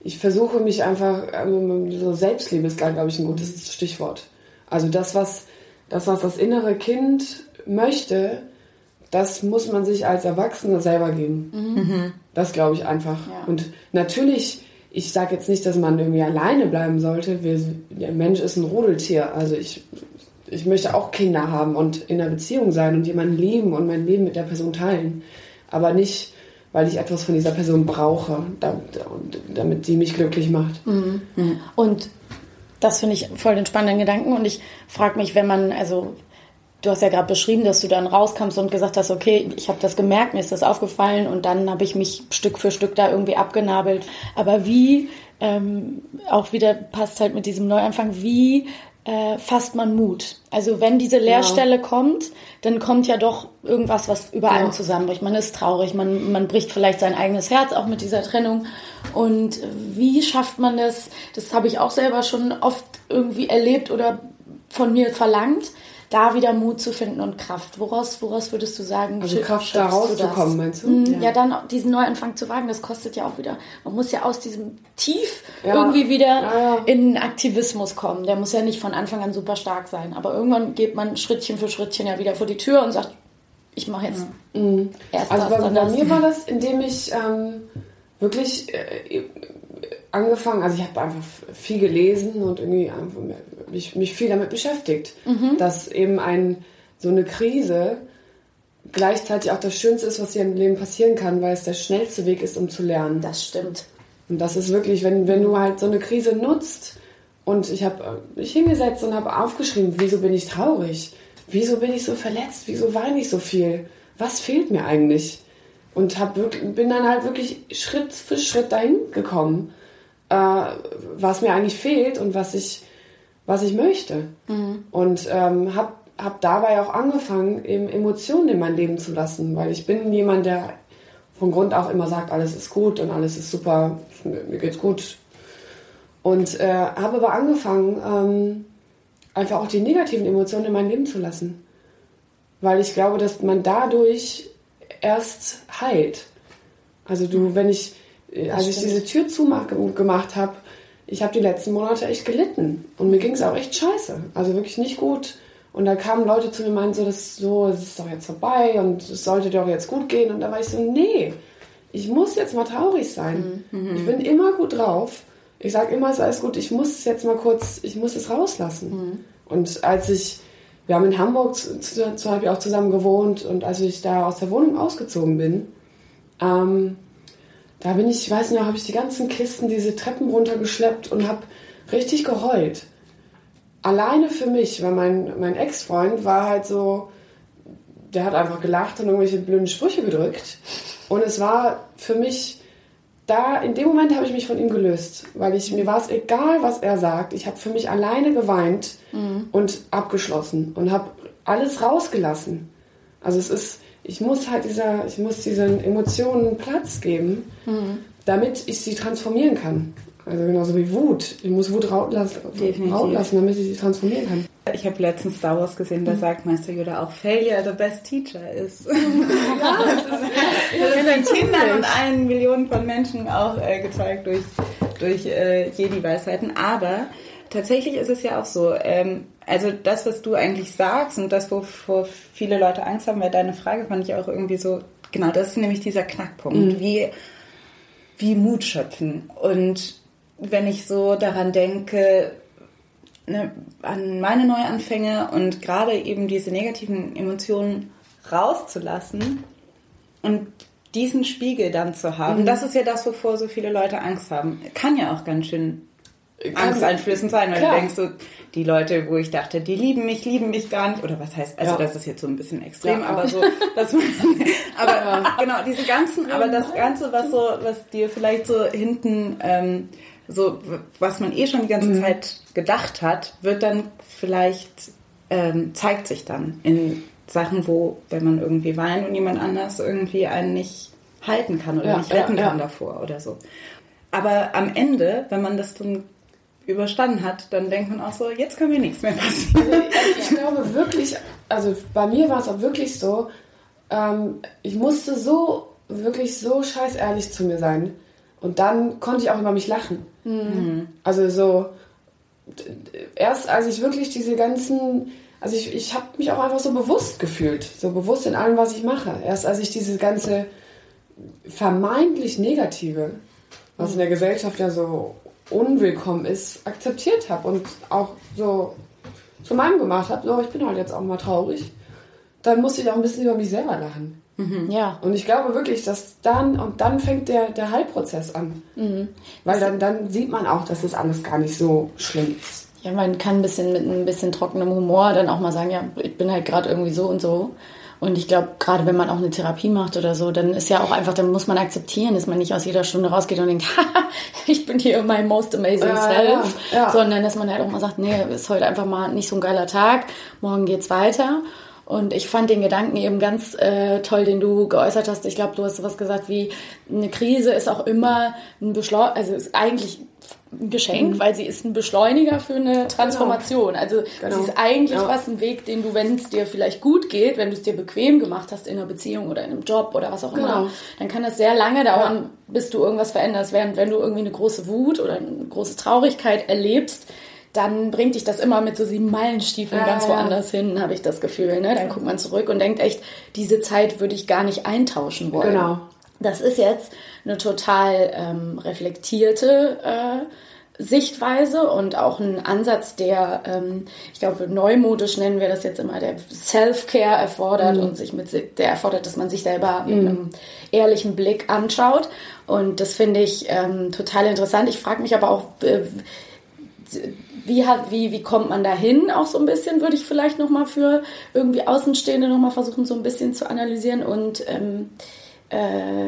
ich versuche mich einfach, ähm, so Selbstliebe ist, glaube ich, ein gutes Stichwort. Also das, was das, was das innere Kind möchte, das muss man sich als Erwachsener selber geben. Das glaube ich einfach. Ja. Und natürlich, ich sage jetzt nicht, dass man irgendwie alleine bleiben sollte. Wir, der Mensch ist ein Rudeltier. Also ich, ich möchte auch Kinder haben und in einer Beziehung sein und jemanden lieben und mein Leben mit der Person teilen. Aber nicht, weil ich etwas von dieser Person brauche, damit, damit die mich glücklich macht. Und das finde ich voll den spannenden Gedanken. Und ich frage mich, wenn man, also du hast ja gerade beschrieben, dass du dann rauskamst und gesagt hast, okay, ich habe das gemerkt, mir ist das aufgefallen und dann habe ich mich Stück für Stück da irgendwie abgenabelt. Aber wie, ähm, auch wieder passt halt mit diesem Neuanfang, wie äh, fasst man Mut? Also wenn diese Leerstelle kommt, dann kommt ja doch irgendwas, was über allem zusammenbricht. Man ist traurig, man, man bricht vielleicht sein eigenes Herz auch mit dieser Trennung. Und wie schafft man das? Das habe ich auch selber schon oft irgendwie erlebt oder von mir verlangt, da wieder Mut zu finden und Kraft. Woraus, woraus würdest du sagen? Also Kraft da rauszukommen, meinst du? Mhm, ja. dann diesen Neuanfang zu wagen, das kostet ja auch wieder. Man muss ja aus diesem Tief Ja. irgendwie wieder Ja, ja. in Aktivismus kommen. Der muss ja nicht von Anfang an super stark sein. Aber irgendwann geht man Schrittchen für Schrittchen ja wieder vor die Tür und sagt, ich mache jetzt erst Also das, bei, bei mir war das, indem ich ähm, wirklich äh, angefangen, also ich habe einfach viel gelesen und irgendwie einfach mich, mich viel damit beschäftigt, dass eben ein, so eine Krise gleichzeitig auch das Schönste ist, was dir im Leben passieren kann, weil es der schnellste Weg ist, um zu lernen. das stimmt. Und das ist wirklich, wenn, wenn du halt so eine Krise nutzt und ich habe mich hingesetzt und habe aufgeschrieben, wieso bin ich traurig? Wieso bin ich so verletzt? Wieso weine ich so viel? Was fehlt mir eigentlich? Und hab bin dann halt wirklich Schritt für Schritt dahin gekommen, äh, was mir eigentlich fehlt und was ich, was ich möchte. Und ähm, habe habe dabei auch angefangen, eben Emotionen in mein Leben zu lassen, weil ich bin jemand, der von Grund auf immer sagt, alles ist gut und alles ist super, mir geht's gut. Und äh, habe aber angefangen, ähm, einfach auch die negativen Emotionen in mein Leben zu lassen. Weil ich glaube, dass man dadurch erst heilt. Also du, wenn ich, als ich diese Tür zugemacht habe, ich habe die letzten Monate echt gelitten. Und mir ging es auch echt scheiße. Also wirklich nicht gut. Und da kamen Leute zu mir und meinten so, das, so, das ist doch jetzt vorbei und es sollte doch jetzt gut gehen. Und da war ich so, nee, ich muss jetzt mal traurig sein. Mhm. Ich bin immer gut drauf. Ich sage immer, es ist alles gut, ich muss jetzt mal kurz, ich muss es rauslassen. Mhm. Und als ich, wir haben in Hamburg zu, zu, zu auch zusammen gewohnt und als ich da aus der Wohnung ausgezogen bin, ähm, da bin ich, ich weiß nicht, habe ich die ganzen Kisten, diese Treppen runtergeschleppt und habe richtig geheult alleine für mich, weil mein, mein Ex-Freund war halt so, der hat einfach gelacht und irgendwelche blöden Sprüche gedrückt. Und es war für mich, da, in dem Moment habe ich mich von ihm gelöst, weil ich, mir war es egal, was er sagt. Ich habe für mich alleine geweint mhm. und abgeschlossen und habe alles rausgelassen. Also es ist, ich muss halt dieser, ich muss diesen Emotionen Platz geben, mhm. damit ich sie transformieren kann. Also genauso wie Wut. Ich muss Wut rauslassen, rauslassen damit ich sie transformieren kann. Ich habe letztens Star Wars gesehen, da mhm. sagt Meister Yoda auch, Failure the best teacher ist. ja, das ist, das ist Kindern und allen Millionen von Menschen auch äh, gezeigt durch, durch äh, Jedi-Weisheiten. Aber tatsächlich ist es ja auch so, ähm, also das, was du eigentlich sagst und das, wovor viele Leute Angst haben, weil deine Frage fand ich auch irgendwie so, genau, das ist nämlich dieser Knackpunkt. Mhm. Wie, wie Mut schöpfen. Und wenn ich so daran denke, ne, an meine Neuanfänge und gerade eben diese negativen Emotionen rauszulassen und diesen Spiegel dann zu haben, mhm. das ist ja das, wovor so viele Leute Angst haben. Kann ja auch ganz schön angsteinflößend sein, weil klar. du denkst so, die Leute, wo ich dachte, die lieben mich, lieben mich gar nicht, oder was heißt, also ja. das ist jetzt so ein bisschen extrem, ja. aber so, dass man, aber genau, diese ganzen, aber das Ganze, was so, was dir vielleicht so hinten ähm, so, was man eh schon die ganze mhm. Zeit gedacht hat, wird dann vielleicht, ähm, zeigt sich dann in Sachen, wo, wenn man irgendwie weint und jemand anders irgendwie einen nicht halten kann oder nicht retten kann davor oder so. Aber am Ende, wenn man das dann überstanden hat, dann denkt man auch so, jetzt kann mir nichts mehr passieren. Also ich, ich glaube wirklich, also bei mir war es auch wirklich so, ähm, ich musste so, wirklich so scheiß ehrlich zu mir sein. Und dann konnte ich auch über mich lachen. Mhm. Also so, erst als ich wirklich diese ganzen, also ich, ich habe mich auch einfach so bewusst gefühlt, so bewusst in allem, was ich mache. Erst als ich diese ganze vermeintlich Negative, was in der Gesellschaft ja so unwillkommen ist, akzeptiert habe und auch so zu meinem gemacht habe, so ich bin halt jetzt auch mal traurig, dann musste ich auch ein bisschen über mich selber lachen. Mhm. Ja. Und ich glaube wirklich, dass dann, und dann fängt der, der Heilprozess an. Mhm. Weil dann, dann sieht man auch, dass das alles gar nicht so schlimm ist. Ja, man kann ein bisschen mit ein bisschen trockenem Humor dann auch mal sagen, ja, ich bin halt gerade irgendwie so und so. Und ich glaube, gerade wenn man auch eine Therapie macht oder so, dann ist ja auch einfach, dann muss man akzeptieren, dass man nicht aus jeder Stunde rausgeht und denkt, ich bin hier my most amazing ja, self, ja, ja. sondern dass man halt auch mal sagt, nee, ist heute einfach mal nicht so ein geiler Tag, morgen geht's weiter. Und ich fand den Gedanken eben ganz äh, toll, den du geäußert hast. Ich glaube, du hast sowas gesagt wie, eine Krise ist auch immer ein Beschleuniger, also ist eigentlich ein Geschenk, mhm. weil sie ist ein Beschleuniger für eine genau. Transformation. Genau. Also genau. sie ist eigentlich ja. was, ein Weg, den du, wenn es dir vielleicht gut geht, wenn du es dir bequem gemacht hast in einer Beziehung oder in einem Job oder was auch genau. immer, dann kann das sehr lange dauern, ja. bis du irgendwas veränderst. Während wenn du irgendwie eine große Wut oder eine große Traurigkeit erlebst, dann bringt dich das immer mit so sieben Meilenstiefeln ja, ganz woanders ja. hin, habe ich das Gefühl. Ne? Dann guckt man zurück und denkt echt, diese Zeit würde ich gar nicht eintauschen wollen. Genau. Das ist jetzt eine total ähm, reflektierte äh, Sichtweise und auch ein Ansatz, der, ähm, ich glaube, neumodisch nennen wir das jetzt immer, der Self-Care erfordert mhm. und sich mit, der erfordert, dass man sich selber mhm. mit einem ehrlichen Blick anschaut. Und das finde ich ähm, total interessant. Ich frage mich aber auch, äh, wie, hat, wie, wie kommt man da hin? Auch so ein bisschen würde ich vielleicht nochmal für irgendwie Außenstehende nochmal versuchen, so ein bisschen zu analysieren. Und ähm, äh,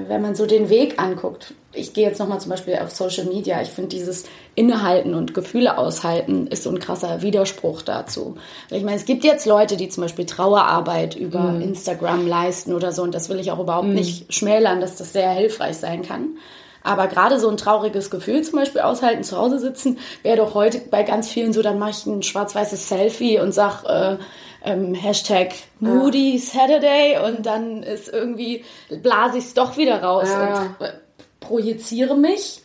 wenn man so den Weg anguckt, ich gehe jetzt nochmal zum Beispiel auf Social Media, ich finde dieses Innehalten und Gefühle aushalten ist so ein krasser Widerspruch dazu. Ich meine, es gibt jetzt Leute, die zum Beispiel Trauerarbeit über Mhm. Instagram leisten oder so und das will ich auch überhaupt nicht schmälern, dass das sehr hilfreich sein kann. Aber gerade so ein trauriges Gefühl zum Beispiel aushalten, zu Hause sitzen, wäre doch heute bei ganz vielen so, dann mache ich ein schwarz-weißes Selfie und sag äh, ähm, Hashtag Moody Saturday und dann ist irgendwie, blase ich es doch wieder raus und äh, projiziere mich.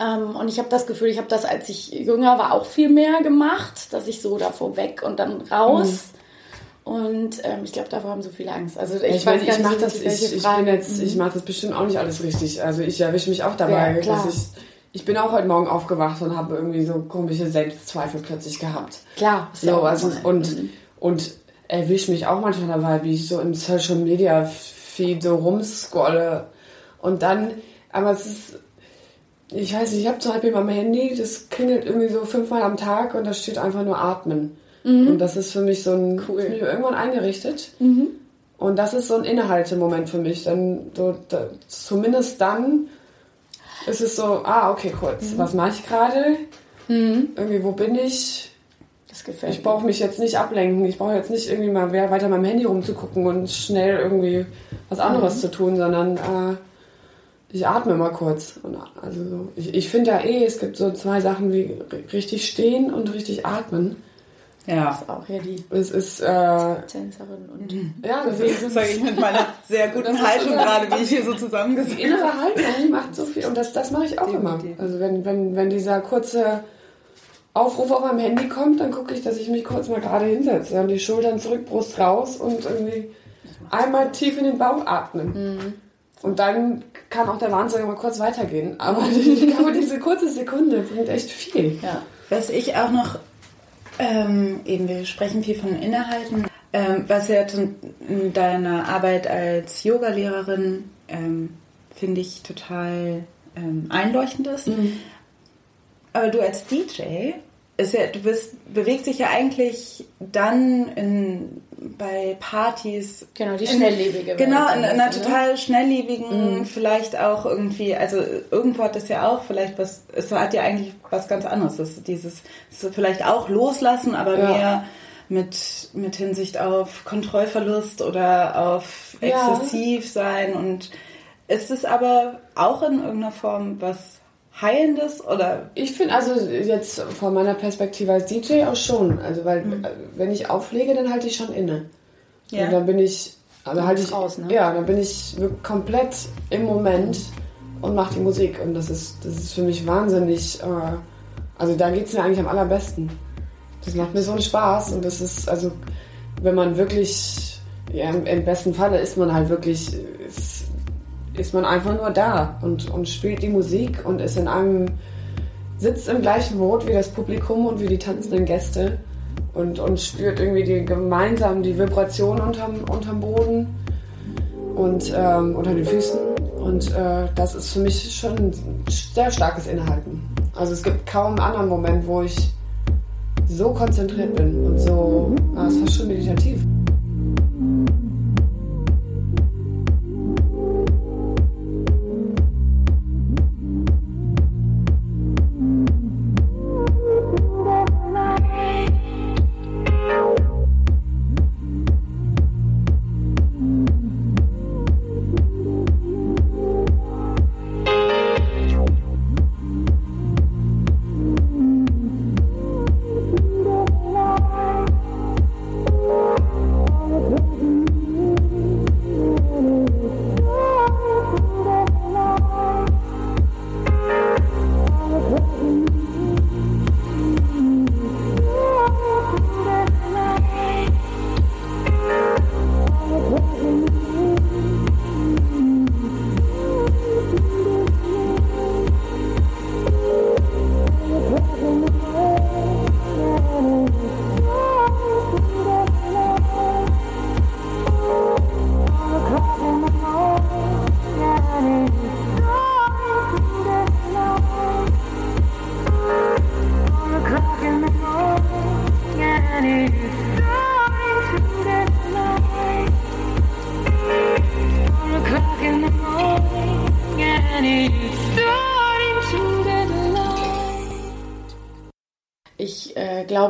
Ähm, und ich habe das Gefühl, ich habe das, als ich jünger war, auch viel mehr gemacht, dass ich so davor weg und dann raus. Und ähm, ich glaube, davor haben so viele Angst. Also ich, Ich, weiß gar ich nicht, mache das, ich, ich Frage- bin jetzt, ich mache das bestimmt auch nicht alles richtig. Also ich erwische mich auch dabei, Ja, dass ich, ich bin auch heute Morgen aufgewacht und habe irgendwie so komische Selbstzweifel plötzlich gehabt. Klar, ja So, auch also und und erwische mich auch manchmal dabei, wie ich so im Social Media Feed so rumscrolle und dann, aber es ist, ich weiß nicht, ich habe zum Beispiel mein Handy, das klingelt irgendwie so fünfmal am Tag und da steht einfach nur Atmen. Und das ist für mich so ein, cool. ist mir irgendwann eingerichtet. Und das ist so ein Innehaltemoment für mich. Dann, so, da, zumindest dann ist es so, ah, okay, kurz, was mache ich gerade? Irgendwie, wo bin ich? Das gefällt Ich brauche mich jetzt nicht ablenken. Ich brauche jetzt nicht irgendwie mal weiter meinem Handy rumzugucken und schnell irgendwie was anderes zu tun, sondern äh, ich atme mal kurz. Und also so, ich, ich finde ja eh, es gibt so zwei Sachen wie ri- richtig stehen und richtig atmen. Ja. ist auch hier die Es ist, äh, Tänzerin und ja, das Das ist sage ich mit meiner sehr guten Haltung gerade, wie ich hier so zusammengesetzt die innere Haltung, die macht so viel. Und das, das mache ich auch immer. Also wenn, wenn, wenn dieser kurze Aufruf auf meinem Handy kommt, dann gucke ich, dass ich mich kurz mal gerade hinsetze und die Schultern zurück, Brust raus und irgendwie einmal tief in den Bauch atmen. Und dann kann auch der Wahnsinn mal kurz weitergehen. Aber ich glaube, diese kurze Sekunde bringt echt viel. ja. Was ich auch noch, ähm, eben wir sprechen viel von Innehalten, ähm, was ja in in deiner Arbeit als Yogalehrerin, ähm, finde ich, total ähm, einleuchtend ist. Aber du als DJ, ist ja, du bist, bewegst dich ja eigentlich dann in, bei Partys. Genau, die in- schnelllebige Genau, in ein einer ne? total schnelllebigen, vielleicht auch irgendwie, also irgendwo hat das ja auch vielleicht was, es hat ja eigentlich was ganz anderes. Das dieses, so vielleicht auch loslassen, aber Ja. mehr mit, mit Hinsicht auf Kontrollverlust oder auf Ja. exzessiv sein und ist es aber auch in irgendeiner Form was Heilendes oder Ich finde also jetzt von meiner Perspektive als DJ auch schon. Also weil äh, wenn ich auflege, dann halte ich schon inne. Ja. Und dann bin ich, also halte ich raus, ne? Ja, dann bin ich komplett im Moment und mache die Musik. Und das ist, das ist für mich wahnsinnig. Äh, also da geht es mir eigentlich am allerbesten. Das macht mir so einen Spaß und das ist, also wenn man wirklich, ja, im, im besten Falle ist man halt wirklich, ist, man einfach nur da und, und spielt die Musik und ist in einem, sitzt im gleichen Boot wie das Publikum und wie die tanzenden Gäste und, und spürt irgendwie die, gemeinsam die Vibration unterm, unterm Boden und ähm, unter den Füßen. Und äh, das ist für mich schon ein sehr starkes Innehalten. Also es gibt kaum einen anderen Moment, wo ich so konzentriert bin und so, ah, es ist fast schon meditativ.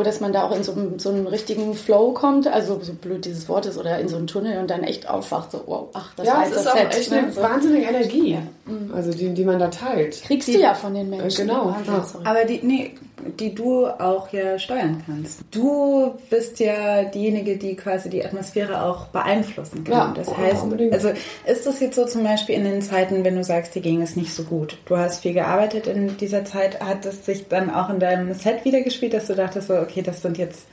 Glaube, dass man da auch in so, einen- so einen richtigen Flow kommt, also so blöd dieses Wort ist, oder in so einen Tunnel und dann echt aufwacht, so, wow, ach, das Ja, war es jetzt ist das auch Set. echt ne? eine wahnsinnige Energie, also die, die man da teilt. Kriegst du ja von den Menschen. Genau, Wahnsinn, ja. Aber die, nee, die du auch ja steuern kannst. Du bist ja diejenige, die quasi die Atmosphäre auch beeinflussen kann. Ja, das oh, heißt, unbedingt. also ist das jetzt so zum Beispiel in den Zeiten, wenn du sagst, dir ging es nicht so gut. Du hast viel gearbeitet in dieser Zeit. Hat es sich dann auch in deinem Set wiedergespielt, dass du dachtest so, okay, das sind jetzt,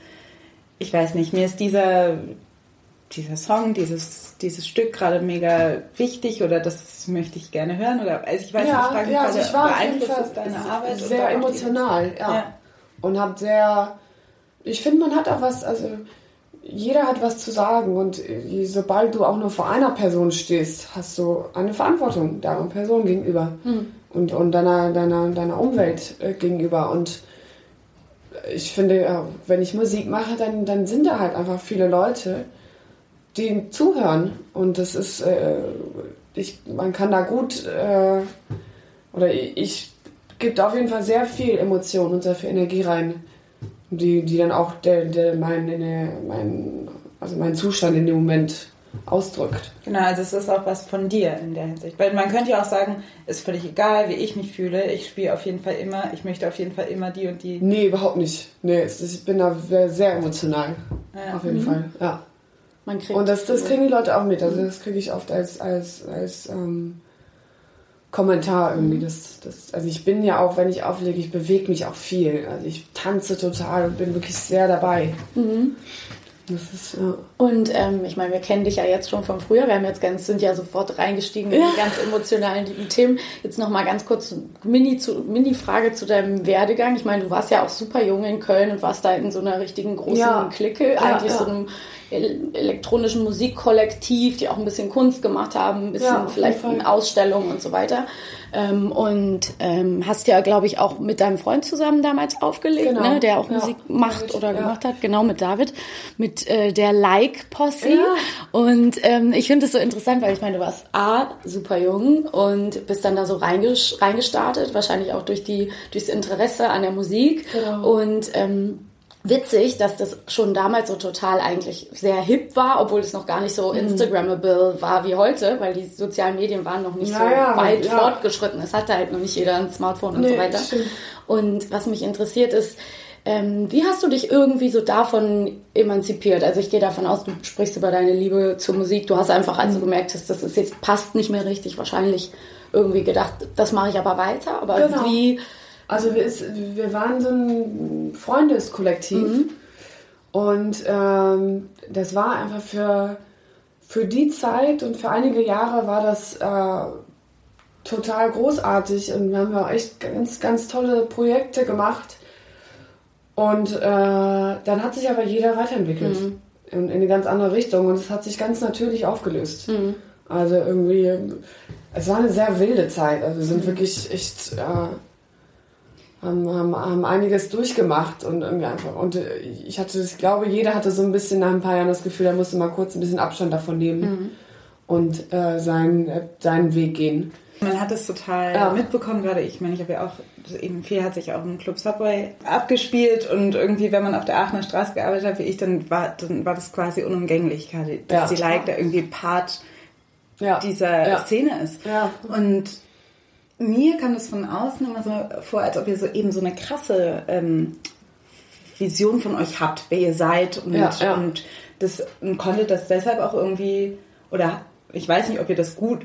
ich weiß nicht, mir ist dieser dieser Song, dieses, dieses Stück gerade mega wichtig oder das möchte ich gerne hören oder also ich weiß nicht, ich Ja, frage ja also ich war beeinflusst es deine Arbeit sehr emotional, ja. Ja. Und hat sehr, ich finde, man hat auch was, also jeder hat was zu sagen und äh, sobald du auch nur vor einer Person stehst, hast du eine Verantwortung der Person gegenüber und, und deiner, deiner, deiner Umwelt äh, gegenüber und ich finde, ja, wenn ich Musik mache, dann, dann sind da halt einfach viele Leute, die zuhören. Und das ist, äh, ich, man kann da gut, äh, oder ich, ich gebe da auf jeden Fall sehr viel Emotion und sehr viel Energie rein, die, die dann auch der, der mein, mein, also mein Zustand in dem Moment ausdrückt. Genau, also es ist auch was von dir in der Hinsicht. Weil man könnte ja auch sagen, ist völlig egal, wie ich mich fühle. Ich spiele auf jeden Fall immer, ich möchte auf jeden Fall immer die und die. Nee, überhaupt nicht. Nee, ich bin da sehr, emotional. Ja. Auf jeden Fall, ja. Man kriegt Und das, das kriegen die Leute auch mit. Also das kriege ich oft als, als, als ähm, Kommentar irgendwie. Das, das, also ich bin ja auch, wenn ich auflege, ich bewege mich auch viel. Also ich tanze total und bin wirklich sehr dabei. Das ist, ja. Und ähm, ich meine, wir kennen dich ja jetzt schon von früher. Wir haben jetzt ganz, sind ja sofort reingestiegen in die ganz emotionalen lieben Themen. Jetzt noch mal ganz kurz Mini zu, Mini-Frage zu deinem Werdegang. Ich meine, du warst ja auch super jung in Köln und warst da in so einer richtigen großen Ja. Clique, eigentlich so einem elektronischen Musikkollektiv, die auch ein bisschen Kunst gemacht haben, ein bisschen Ja, vielleicht Ausstellungen und so weiter. Ähm, und ähm, hast ja, glaube ich, auch mit deinem Freund zusammen damals aufgelegt, Genau. ne, der auch Ja. Musik macht David, oder ja. gemacht hat, genau mit David, mit äh, der Like-Posse. Ja. Und ähm, ich finde es so interessant, weil ich meine, du warst A, super jung und bist dann da so reinges reingestartet, wahrscheinlich auch durch die durchs Interesse an der Musik. Genau. Und ähm, witzig, dass das schon damals so total eigentlich sehr hip war, obwohl es noch gar nicht Mhm. so Instagrammable war wie heute, weil die sozialen Medien waren noch nicht Ja, so weit ja. fortgeschritten. Es hatte halt noch nicht jeder ein Smartphone und Nee, so weiter. stimmt. Und was mich interessiert ist, ähm, wie hast du dich irgendwie so davon emanzipiert? Also ich gehe davon aus, du sprichst über deine Liebe zur Musik. Du hast einfach, als du Mhm. gemerkt hast, das ist jetzt passt nicht mehr richtig, wahrscheinlich irgendwie gedacht, das mache ich aber weiter. Aber Genau. wie? Also wir, ist, wir waren so ein Freundeskollektiv. Und ähm, das war einfach für, für die Zeit und für einige Jahre war das äh, total großartig. Und wir haben ja echt ganz, ganz tolle Projekte gemacht. Und äh, dann hat sich aber jeder weiterentwickelt in, in eine ganz andere Richtung. Und es hat sich ganz natürlich aufgelöst. Also irgendwie, es war eine sehr wilde Zeit. Also wir sind wirklich echt, äh, haben, haben, haben einiges durchgemacht und irgendwie einfach. Und äh, ich hatte, ich glaube, jeder hatte so ein bisschen nach ein paar Jahren das Gefühl, er musste mal kurz ein bisschen Abstand davon nehmen und äh, seinen, äh, seinen Weg gehen. Man hat es total Ja. mitbekommen, gerade ich meine, ich habe ja auch, eben viel hat sich auch im Club Subway abgespielt und irgendwie, wenn man auf der Aachener Straße gearbeitet hat, wie ich, dann war, dann war das quasi unumgänglich, gerade, dass Ja. die Like da irgendwie Part Ja. dieser. Szene ist. Ja. Und mir kam das von außen immer so vor, als ob ihr so eben so eine krasse ähm, Vision von euch habt, wer ihr seid und, Ja, ja. und das und konntet das deshalb auch irgendwie oder ich weiß nicht, ob ihr das gut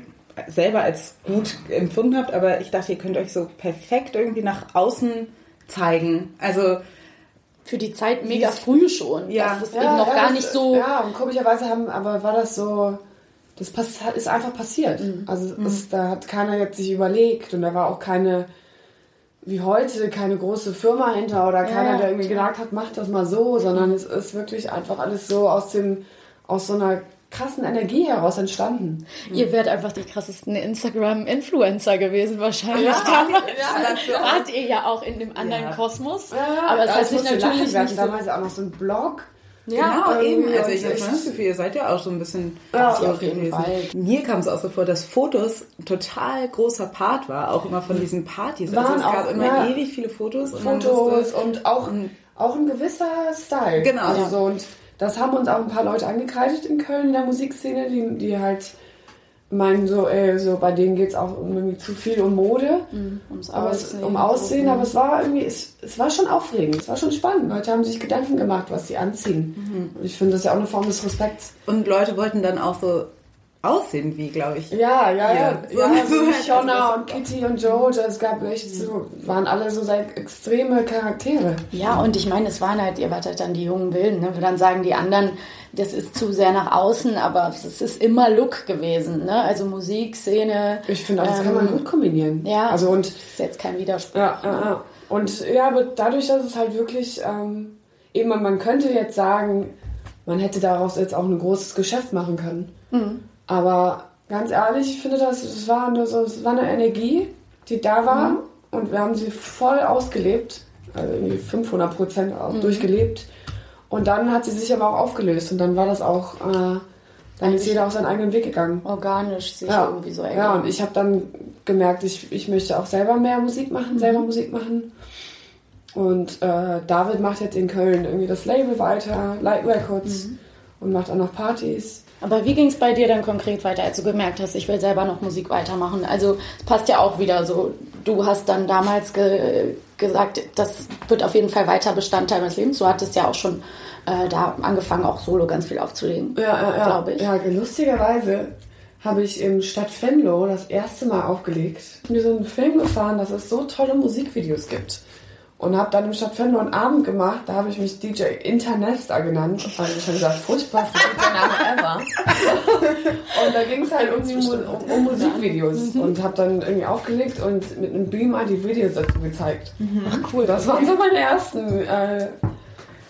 selber als gut empfunden habt, aber ich dachte, ihr könnt euch so perfekt irgendwie nach außen zeigen. Also Für die Zeit mega früh schon. Ja. dass es eben noch ja, gar das- nicht so. Ja, und komischerweise haben, aber war das so, das ist einfach passiert. Mhm. Also es, da hat keiner jetzt sich überlegt und da war auch keine, wie heute, keine große Firma hinter oder keiner, ja, der irgendwie gesagt hat, mach das mal so, sondern es ist wirklich einfach alles so aus dem, aus so einer krassen Energie heraus entstanden. Ihr wärt einfach die krassesten Instagram-Influencer gewesen wahrscheinlich Ja, damals. ja, Wart ihr ja auch in dem anderen Ja. Kosmos. Ja, aber es hat sich musste natürlich hatten nicht so... damals auch noch so einen Blog. Genau, irgendwie eben. Also und ich habe das Gefühl, ihr seid ja auch so ein bisschen Ja, auf jeden Fall. Mir kam es auch so vor, dass Fotos ein total großer Part war, auch immer von diesen Partys. Also Waren es gab auch, immer ja. ewig viele Fotos. Und Fotos wusste- und auch, auch ein gewisser Style. Genau. Also Ja. so, und das haben uns auch ein paar Leute angekreidet in Köln in der Musikszene, die, die halt meinen so, ey, so bei denen geht es auch um irgendwie zu viel um Mode. Ums Aber es, Aussehen. um Aussehen, aber es war irgendwie, es, es war schon aufregend, es war schon spannend. Leute haben sich Gedanken gemacht, was sie anziehen. Und ich finde das ja auch eine Form des Respekts. Und Leute wollten dann auch so aussehen wie, glaube ich. Ja, ja, ja. Ja, so- ja so so halt, Shona also und Kitty und George, es gab echt so, waren alle so sehr extreme Charaktere. Ja, und ich meine, es waren halt, ihr wart halt dann die jungen Wilden. Ne? Dann sagen die anderen, das ist zu sehr nach außen, aber es ist immer Look gewesen. Ne? Also Musik, Szene. Ich finde, auch, das kann man ähm, gut kombinieren. Ja, Also und ist jetzt kein Widerspruch. Ja, ja, ja. Und ja, aber dadurch, dass es halt wirklich, ähm, eben, man könnte jetzt sagen, man hätte daraus jetzt auch ein großes Geschäft machen können. Mhm. Aber ganz ehrlich, ich finde, das, es war nur so, es war eine Energie, die da war Mhm. und wir haben sie voll ausgelebt, also irgendwie 500 Prozent auch Mhm. durchgelebt. Und dann hat sie sich aber auch aufgelöst und dann war das auch, äh, dann ist jeder auf seinen eigenen Weg gegangen. Organisch sich Ja, irgendwie so ja und ich habe dann gemerkt, ich, ich möchte auch selber mehr Musik machen, Mhm. selber Musik machen. Und äh, David macht jetzt in Köln irgendwie das Label weiter, Light Records Mhm. und macht auch noch Partys. Aber wie ging es bei dir dann konkret weiter, als du gemerkt hast, ich will selber noch Musik weitermachen? Also es passt ja auch wieder so. Du hast dann damals ge gesagt, das wird auf jeden Fall weiter Bestandteil meines Lebens. Du hattest ja auch schon äh, da angefangen, auch solo ganz viel aufzulegen, Ja, ja, ja. glaube ich. Ja, lustigerweise habe ich im Stadt Venlo das erste Mal aufgelegt. Mir so einen Film gefahren, dass es so tolle Musikvideos gibt. Und habe dann im Stadt Venlo einen Abend gemacht, da habe ich mich DJ Internesta genannt. Weil ich schon gesagt, furchtbarste DJ-Name ever. und da ging es halt um, Mu um, um Musikvideos. Und habe dann irgendwie aufgelegt und mit einem Beamer die Videos dazu gezeigt. Ach cool. Das waren so meine ersten äh,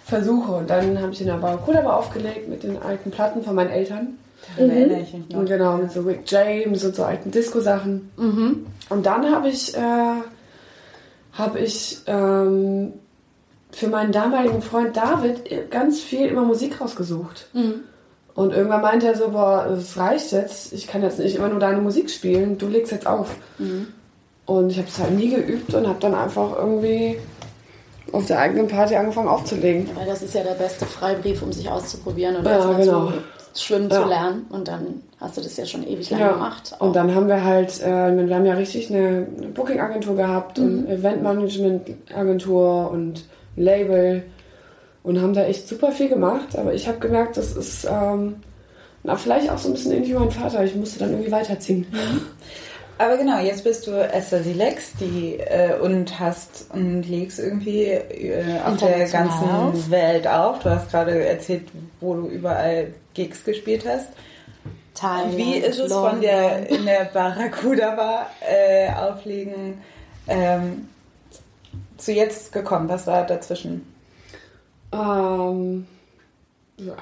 Versuche. Und dann habe ich in der Barracuda aufgelegt mit den alten Platten von meinen Eltern. Noch. Und genau, mit so Rick James und so alten Disco-Sachen. Und dann habe ich, äh, habe ich ähm, für meinen damaligen Freund David ganz viel immer Musik rausgesucht. Und irgendwann meinte er so, boah, es reicht jetzt, ich kann jetzt nicht immer nur deine Musik spielen, du legst jetzt auf. Und ich habe es halt nie geübt und habe dann einfach irgendwie auf der eigenen Party angefangen aufzulegen. Weil das ist ja der beste Freibrief, um sich auszuprobieren und Ja, erstmal genau. zu schwimmen Ja. zu lernen. Und dann hast du das ja schon ewig lange Ja. gemacht. Und dann haben wir halt, äh, wir haben ja richtig eine, eine Booking-Agentur gehabt und Eventmanagement-Agentur und Label und haben da echt super viel gemacht. Aber ich habe gemerkt, das ist ähm, na, vielleicht auch so ein bisschen ähnlich wie mein Vater. Ich musste dann irgendwie weiterziehen. Aber genau, jetzt bist du Esther Silex die, äh, und hast und legst irgendwie äh, auf der ganzen Welt auf. Du hast gerade erzählt, wo du überall Gigs gespielt hast. Thailand, Wie ist es London. von der in der Barracuda Bar äh, auflegen ähm, zu jetzt gekommen? Was war dazwischen? Ähm,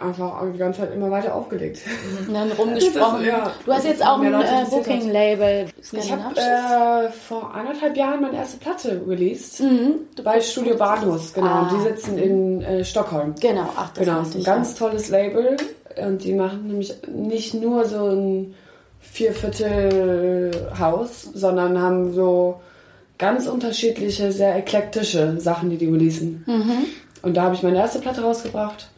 einfach die ganze Zeit immer weiter aufgelegt. Und dann rumgesprochen. Ist, ja, du hast jetzt auch ein äh. Booking-Label. Ich habe äh, vor anderthalb Jahren meine erste Platte released. Mhm. Bei Studio Bahnhos, genau. Ah. Die sitzen in äh, Stockholm. Genau, ach, das Genau, ein ganz ja. tolles Label. Und die machen nämlich nicht nur so ein Vierviertel-Haus, sondern haben so ganz unterschiedliche, sehr eklektische Sachen, die die releasen. Mhm. Und da habe ich meine erste Platte rausgebracht.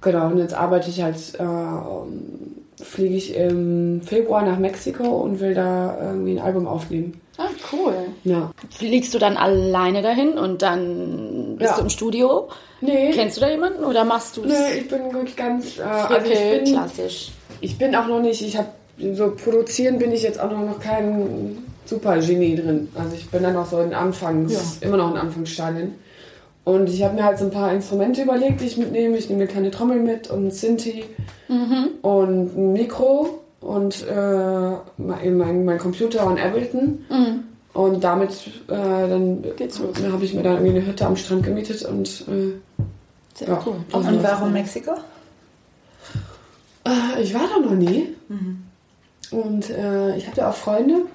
Genau, und jetzt arbeite ich halt, äh, fliege ich im Februar nach Mexiko und will da irgendwie ein Album aufnehmen. Ah, cool. Ja. Fliegst du dann alleine dahin und dann bist Ja. du im Studio? Nee, Kennst du da jemanden oder machst du es? nee, ich bin wirklich ganz, äh, also ich bin, klassisch. Ich bin auch noch nicht, ich habe so produzieren bin ich jetzt auch noch kein super Genie drin. Also ich bin dann noch so in Anfangs, immer noch in Anfangsstadien. Und ich habe mir halt so ein paar Instrumente überlegt, die ich mitnehme. Ich nehme eine kleine Trommel mit und ein Synthi und ein Mikro und äh, mein, mein, Computer und Ableton. Und damit äh, dann dann habe ich mir dann irgendwie eine Hütte am Strand gemietet und äh, Ja. cool. Und warum Mexiko? äh, ich war da noch nie. Und äh, ich habe da auch Freunde.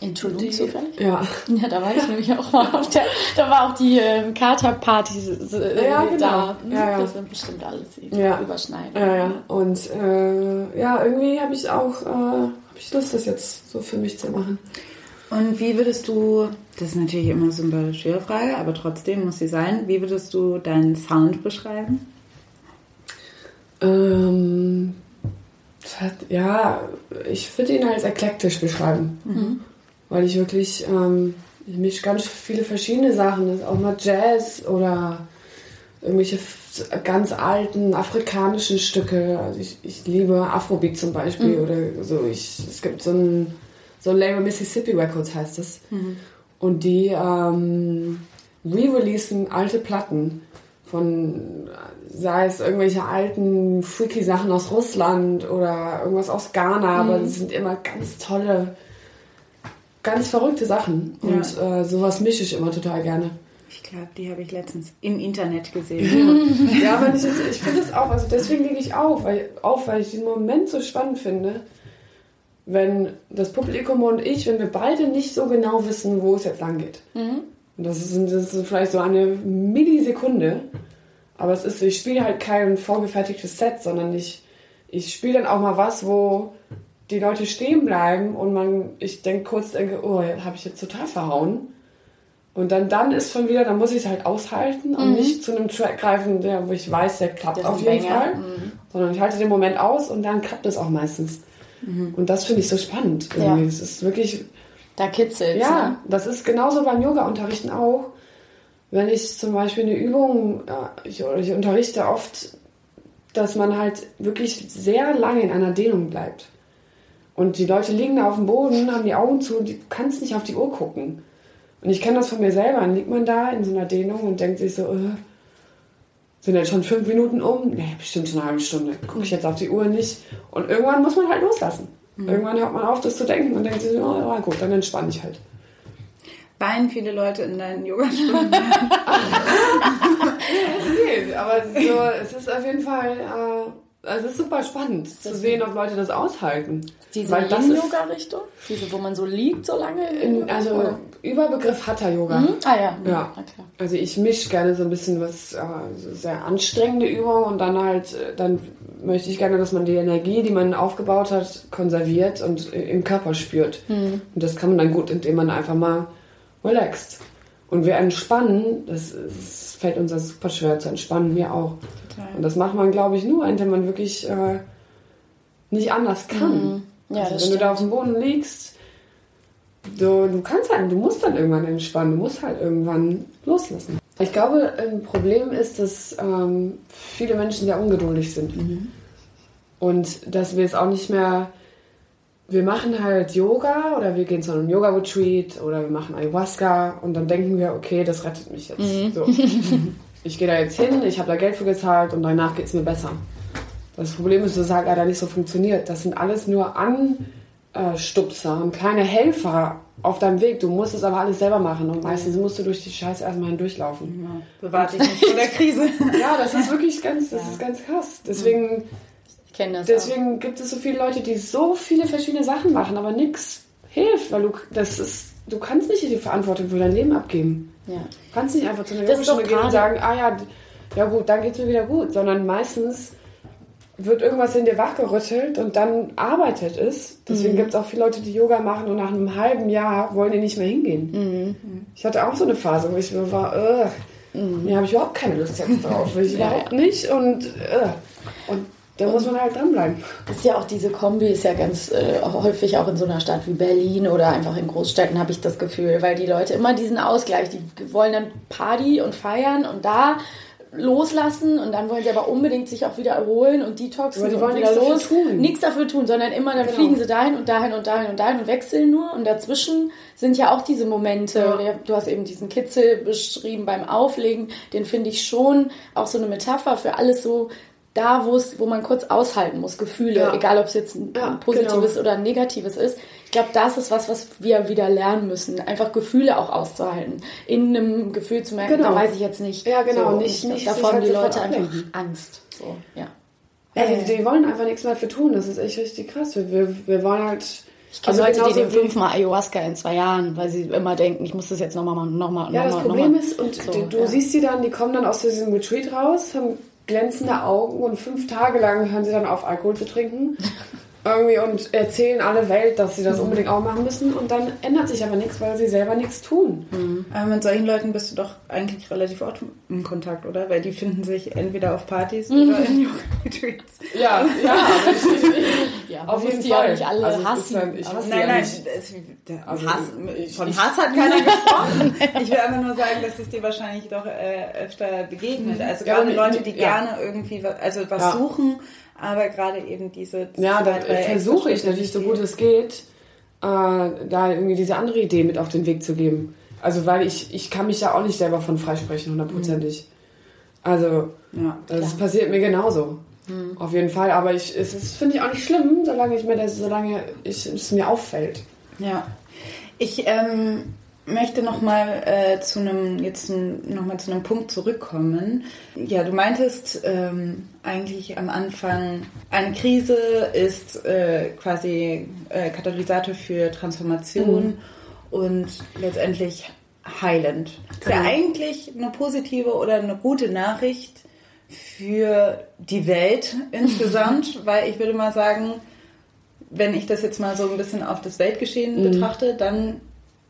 In Tulum zufällig? Ja. Ja, da war ich nämlich auch mal auf der, da war auch die ähm, Katerpartys äh, Ja, genau. da. Ja, ja. Das sind bestimmt alles Ja. überschneiden. Ja, ja. Und äh, ja, irgendwie habe ich auch äh, hab ich Lust, das jetzt so für mich zu machen. Und wie würdest du, das ist natürlich immer so eine schwere Frage, aber trotzdem muss sie sein, wie würdest du deinen Sound beschreiben? Ähm, ja, ich würde ihn als eklektisch beschreiben. Weil ich wirklich, ähm, ich mische ganz viele verschiedene Sachen. Auch mal Jazz oder irgendwelche ganz alten afrikanischen Stücke. Also ich, ich liebe Afrobeat zum Beispiel oder so. Ich, es gibt so ein, so ein Label Mississippi Records heißt es. Und die ähm, re-releasen alte Platten von, sei es irgendwelche alten freaky Sachen aus Russland oder irgendwas aus Ghana, aber das sind immer ganz tolle, ganz verrückte Sachen. Und äh, sowas mische ich immer total gerne. Ich glaube, die habe ich letztens im Internet gesehen. Ja, aber ich, ich finde es auch, also deswegen lege ich auf weil, auf, weil ich diesen Moment so spannend finde, wenn das Publikum und ich, wenn wir beide nicht so genau wissen, wo es jetzt lang geht. Und das ist, das ist vielleicht so eine Millisekunde, aber es ist, ich spiele halt kein vorgefertigtes Set, sondern ich, ich spiele dann auch mal was, wo die Leute stehen bleiben und man, ich denke kurz, denke, oh, habe ich jetzt total verhauen. Und dann, dann ist schon wieder, dann muss ich es halt aushalten und nicht zu einem Track greifen, der, wo ich weiß, der klappt Mhm. Ist auf jeden Banger. Fall. Sondern ich halte den Moment aus und dann klappt es auch meistens. Und das finde ich so spannend. Ja. Es ist wirklich, Da kitzelt ja, Ne? das ist genauso beim Yoga-Unterrichten auch. Wenn ich zum Beispiel eine Übung, äh, ich, ich unterrichte oft, dass man halt wirklich sehr lange in einer Dehnung bleibt. Und die Leute liegen da auf dem Boden, haben die Augen zu und du kannst nicht auf die Uhr gucken. Und ich kenne das von mir selber. Dann liegt man da in so einer Dehnung und denkt sich so, äh, sind jetzt schon fünf Minuten um? Nee, bestimmt schon eine halbe Stunde. Gucke ich jetzt auf die Uhr nicht. Und irgendwann muss man halt loslassen. Irgendwann hört man auf, das zu denken und denkt sich, so, oh, gut, dann entspanne ich halt. Weinen viele Leute in deinen Yogastunden? Nee, aber so, es ist auf jeden Fall, äh, also es ist super spannend zu sehen, ob Leute das aushalten. Diese ist, Yin-Yoga-Richtung? Diese, wo man so liegt so lange? in, also Oder? Überbegriff Hatha-Yoga. Mhm. Ah ja, Ja. Na klar. Also ich mische gerne so ein bisschen was, äh, so sehr anstrengende Übungen und dann halt, äh, dann möchte ich gerne, dass man die Energie, die man aufgebaut hat, konserviert und im Körper spürt. Und das kann man dann gut, indem man einfach mal relaxt. Und wir entspannen, das, das fällt uns das super schwer zu entspannen, mir auch. Und das macht man, glaube ich, nur, indem man wirklich äh, nicht anders kann. Ja, also wenn du da stimmt. auf dem Boden liegst, du, du kannst halt, du musst dann irgendwann entspannen, du musst halt irgendwann loslassen. Ich glaube, ein Problem ist, dass ähm, viele Menschen sehr ungeduldig sind. Und dass wir es auch nicht mehr. Wir machen halt Yoga oder wir gehen zu einem Yoga-Retreat oder wir machen Ayahuasca und dann denken wir, okay, das rettet mich jetzt. So. Ich gehe da jetzt hin, ich habe da Geld für gezahlt und danach geht es mir besser. Das Problem ist, dass es halt leider nicht so funktioniert. Das sind alles nur Anstupser und kleine Helfer auf deinem Weg. Du musst es aber alles selber machen und meistens musst du durch die Scheiße erstmal hindurchlaufen. Bewahrt dich nicht vor der Krise. Ja, das ist wirklich ganz, das ist ganz krass. Deswegen, Ich kenne das deswegen gibt es so viele Leute, die so viele verschiedene Sachen machen, aber nichts hilft, weil du das ist, du kannst nicht die Verantwortung für dein Leben abgeben. auch. Ja. Du kannst nicht einfach zu einer doch gehen und sagen, ah ja, ja gut, dann geht's mir wieder gut, sondern meistens wird irgendwas in dir wachgerüttelt und dann arbeitet es. Deswegen Mhm. gibt es auch viele Leute, die Yoga machen und nach einem halben Jahr wollen die nicht mehr hingehen. Mhm. Ich hatte auch so eine Phase, wo ich so war, äh, Mhm. ja, habe ich überhaupt keine Lust jetzt drauf, will ich überhaupt nicht und äh, und da muss man halt dranbleiben. Ist ja auch diese Kombi, ist ja ganz äh, häufig auch in so einer Stadt wie Berlin oder einfach in Großstädten habe ich das Gefühl, weil die Leute immer diesen Ausgleich, die wollen dann Party und feiern und da loslassen und dann wollen sie aber unbedingt sich auch wieder erholen und detoxen Aber die und wollen wieder nichts dafür los. tun. Nichts dafür tun, sondern immer dann Genau. fliegen sie dahin und dahin und dahin und dahin und wechseln nur und dazwischen sind ja auch diese Momente. Ja. Du hast eben diesen Kitzel beschrieben beim Auflegen, den finde ich schon auch so eine Metapher für alles so da, wo es, wo man kurz aushalten muss, Gefühle, Ja. egal ob es jetzt ein Ja, positives genau. oder ein negatives ist. Ich glaube, das ist was, was wir wieder lernen müssen, einfach Gefühle auch auszuhalten. In einem Gefühl zu merken, Genau. da weiß ich jetzt nicht. Ja, genau, So, nicht- nicht davon halt die Leute einfach ablenken. Angst. So, ja. Ja, Äh. die, wollen einfach nichts mehr für tun. Das ist echt richtig krass. Wir, wir, wollen halt. Ich kenne Leute, die nehmen fünfmal Ayahuasca in zwei Jahren, weil sie immer denken, ich muss das jetzt nochmal machen, nochmal, Ja, das nochmal, Problem nochmal. ist, und So, du, du ja. siehst sie dann, die kommen dann aus diesem Retreat raus, haben glänzende Augen und fünf Tage lang hören sie dann auf, Alkohol zu trinken. Irgendwie und erzählen alle Welt, dass sie das unbedingt auch machen müssen und dann ändert sich aber nichts, weil sie selber nichts tun. Aber mit solchen Leuten bist du doch eigentlich relativ oft in Kontakt, oder? Weil die finden sich entweder auf Partys oder in Yoga-Retreats. Ja, ja, Ja, auf jeden Fall. nicht alle also hassen, dann, ich hasse Nein, ja nein, der Also, Hass, ich- von Hass hat keiner gesprochen. Ich will einfach nur sagen, dass es dir wahrscheinlich doch äh, öfter begegnet. Also Ja, gerade Leute, die ja. gerne irgendwie was, also was Ja. suchen, aber gerade eben diese Ja, zwei, da drei versuche ich natürlich so gut es geht, äh, da irgendwie diese andere Idee mit auf den Weg zu geben. Also weil ich, ich kann mich ja auch nicht selber von freisprechen, hundertprozentig. Also die- Ja. das passiert mir genauso. Auf jeden Fall, aber ich, es ist, finde ich auch nicht schlimm, solange ich mir das, solange ich, es mir auffällt. Ja. Ich ähm, möchte noch mal äh, zu einem jetzt noch mal zu einem Punkt zurückkommen. Ja, du meintest ähm, eigentlich am Anfang, eine Krise ist äh, quasi äh, Katalysator für Transformation und letztendlich heilend. Ist ja Genau. eigentlich eine positive oder eine gute Nachricht für die Welt insgesamt, weil ich würde mal sagen, wenn ich das jetzt mal so ein bisschen auf das Weltgeschehen betrachte, dann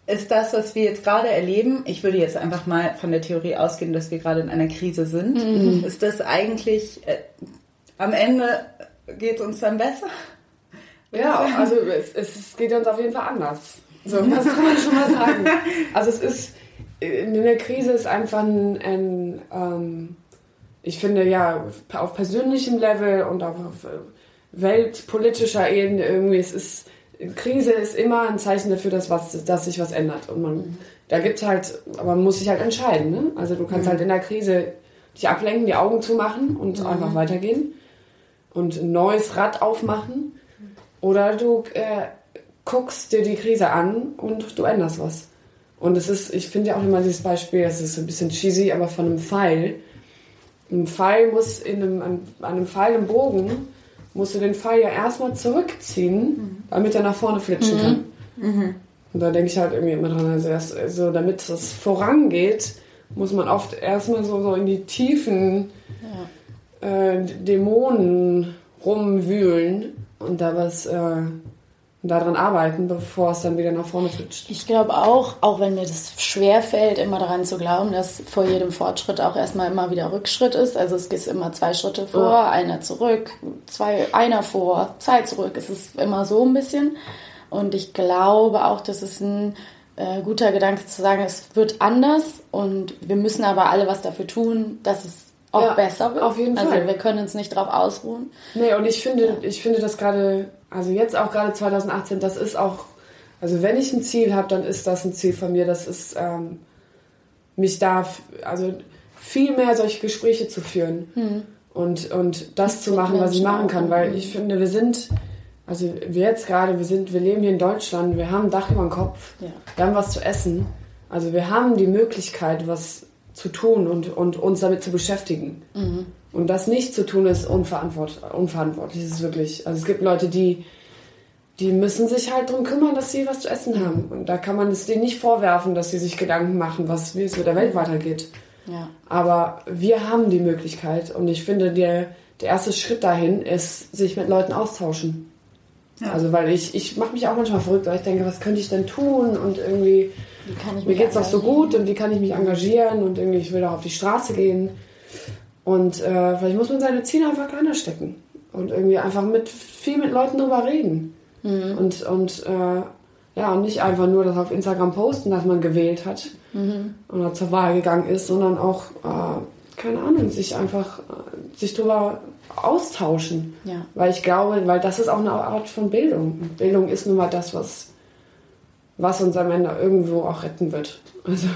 ist das, was wir jetzt gerade erleben, ich würde jetzt einfach mal von der Theorie ausgehen, dass wir gerade in einer Krise sind, ist das eigentlich, äh, am Ende geht es uns dann besser? Ja, also es, es geht uns auf jeden Fall anders. So, das kann man schon mal sagen. Also es ist, in der Krise ist einfach ein, ein ähm, ich finde ja, auf persönlichem Level und auf, auf weltpolitischer Ebene irgendwie, es ist, Krise ist immer ein Zeichen dafür, dass, was, dass sich was ändert. Und man, da gibt's halt, aber man muss sich halt entscheiden, ne? Also du kannst halt in der Krise dich ablenken, die Augen zumachen und einfach weitergehen und ein neues Rad aufmachen. Oder du äh, guckst dir die Krise an und du änderst was. Und es ist, ich finde ja auch immer dieses Beispiel, das ist ein bisschen cheesy, aber von einem Pfeil. Ein Pfeil muss in einem, an, an einem Pfeil im Bogen, musst du den Pfeil ja erstmal zurückziehen, damit er nach vorne flitschen kann. Und da denke ich halt irgendwie immer dran, also, erst, also damit das vorangeht, muss man oft erstmal so, so in die Tiefen äh, Dämonen rumwühlen und da was äh, daran arbeiten, bevor es dann wieder nach vorne flitscht. Ich glaube auch, auch wenn mir das schwer fällt, immer daran zu glauben, dass vor jedem Fortschritt auch erstmal immer wieder Rückschritt ist. Also es geht immer zwei Schritte vor, Ja. einer zurück, zwei, einer vor, zwei zurück. Es ist immer so ein bisschen. Und ich glaube auch, dass es ein äh, guter Gedanke zu sagen, es wird anders und wir müssen aber alle was dafür tun, dass es auch Ja, besser wird. auf jeden also Fall. wir können uns nicht darauf ausruhen. Nee, und ich finde, ich finde das gerade, also jetzt auch gerade 2018, das ist auch, also wenn ich ein Ziel habe, dann ist das ein Ziel von mir, das ist, ähm, mich da, also viel mehr solche Gespräche zu führen und, und das zu Mit machen, was ich machen kann, weil mhm. ich finde, wir sind, also wir jetzt gerade, wir sind, wir leben hier in Deutschland, wir haben ein Dach über dem Kopf, Ja. wir haben was zu essen, also wir haben die Möglichkeit, was zu tun und, und uns damit zu beschäftigen. Und das nicht zu tun, ist unverantwort unverantwortlich. Das ist wirklich. Also es gibt Leute, die, die müssen sich halt darum kümmern, dass sie was zu essen haben. Und da kann man es denen nicht vorwerfen, dass sie sich Gedanken machen, was, wie es mit der Welt weitergeht. Ja. Aber wir haben die Möglichkeit. Und ich finde, der, der erste Schritt dahin ist, sich mit Leuten austauschen. Also weil ich, ich mache mich auch manchmal verrückt, weil ich denke, was könnte ich denn tun? Und irgendwie, mir mich geht's doch so gut und wie kann ich mich engagieren und irgendwie, ich will doch auf die Straße gehen. Und äh, vielleicht muss man seine Ziele einfach kleiner stecken und irgendwie einfach mit viel mit Leuten drüber reden. Und, und äh, ja, und nicht einfach nur das auf Instagram posten, dass man gewählt hat oder zur Wahl gegangen ist, sondern auch, äh, keine Ahnung, sich einfach äh, sich drüber austauschen. Ja. Weil ich glaube, weil das ist auch eine Art von Bildung. Bildung ist nun mal das, was, was uns am Ende irgendwo auch retten wird. Also,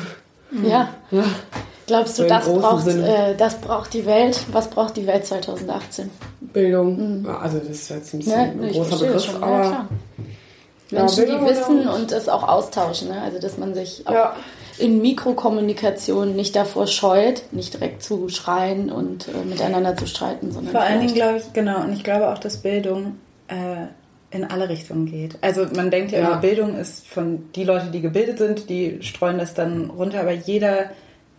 Ja. ja. Glaubst du, So das braucht, äh, das braucht die Welt? Was braucht die Welt 2018? Bildung. Ja, Also das ist jetzt ein bisschen Ne? ein Ich großer Begriff, schon, ja, aber klar. Ja, Menschen, die Bildung wissen und- es auch austauschen. Ne? Also, dass man sich auch Ja. in Mikrokommunikation nicht davor scheut, nicht direkt zu schreien und äh, miteinander zu streiten, sondern Vor allen Dingen glaube ich, genau, und ich glaube auch, dass Bildung äh, in alle Richtungen geht. Also man denkt ja, Ja. immer, Bildung ist von die Leute, die gebildet sind, die streuen das dann runter, aber jeder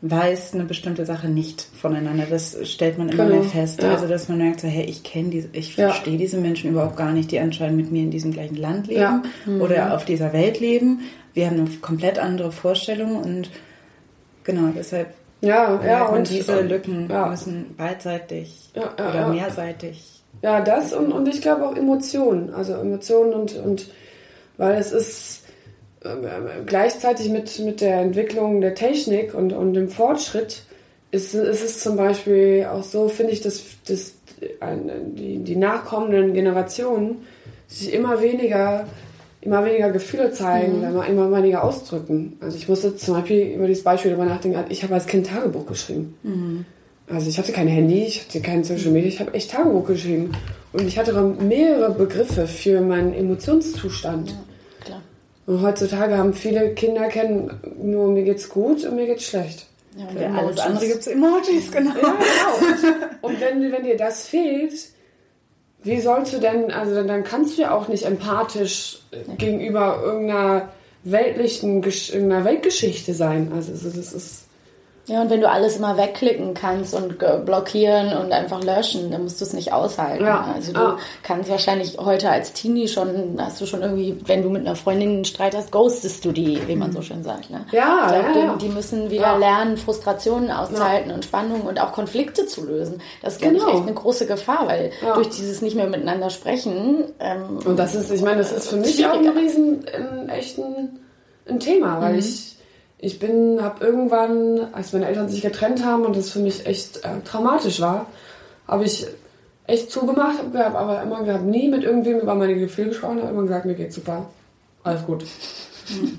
weiß eine bestimmte Sache nicht voneinander. Das stellt man immer Genau, mehr fest. ja. Also dass man merkt, so, hey, ich kenne diese, ich Ja. verstehe diese Menschen überhaupt gar nicht, die anscheinend mit mir in diesem gleichen Land leben Ja. Mhm. oder auf dieser Welt leben. Wir haben eine komplett andere Vorstellung und genau deshalb Ja, ja, und diese Lücken müssen beidseitig oder mehrseitig. Ja, das und, und ich glaube auch Emotionen. Also Emotionen und, und weil es ist gleichzeitig mit, mit der Entwicklung der Technik und, und dem Fortschritt ist, ist es zum Beispiel auch so, finde ich, dass, dass die, die nachkommenden Generationen sich immer weniger immer weniger Gefühle zeigen, immer, immer weniger ausdrücken. Also ich musste zum Beispiel über dieses Beispiel darüber nachdenken, ich habe als Kind Tagebuch geschrieben. Also ich hatte kein Handy, ich hatte kein Social Media, ich habe echt Tagebuch geschrieben. Und ich hatte mehrere Begriffe für meinen Emotionszustand. Klar. Und heutzutage haben viele Kinder kennen nur mir geht's gut und mir geht's schlecht. Ja, und Für alles Emojis. andere gibt es Emojis, genau. Ja, genau. Und wenn, wenn dir das fehlt, wie sollst du denn, also dann, dann kannst du ja auch nicht empathisch äh, gegenüber irgendeiner weltlichen, irgendeiner Weltgeschichte sein. Also es ist, Ja, und wenn du alles immer wegklicken kannst und blockieren und einfach löschen, dann musst du es nicht aushalten. Ja, Also du ja. kannst wahrscheinlich heute als Teenie schon, hast du schon irgendwie, wenn du mit einer Freundin einen Streit hast, ghostest du die, wie man so schön sagt. Ne? Ja, ich glaub, ja, die, ja. die müssen wieder lernen, Frustrationen auszuhalten und Spannungen und auch Konflikte zu lösen. Das ist, glaube Genau. ich, echt eine große Gefahr, weil durch dieses nicht mehr miteinander sprechen, ähm, und das ist, ich meine, das ist für mich auch ein riesen, ein, echt ein, ein Thema, weil ich, ich bin, habe irgendwann, als meine Eltern sich getrennt haben und das für mich echt äh, traumatisch war, habe ich echt zugemacht, habe aber immer gehabt, nie mit irgendwem über meine Gefühle gesprochen, habe immer gesagt, mir geht's super, alles gut.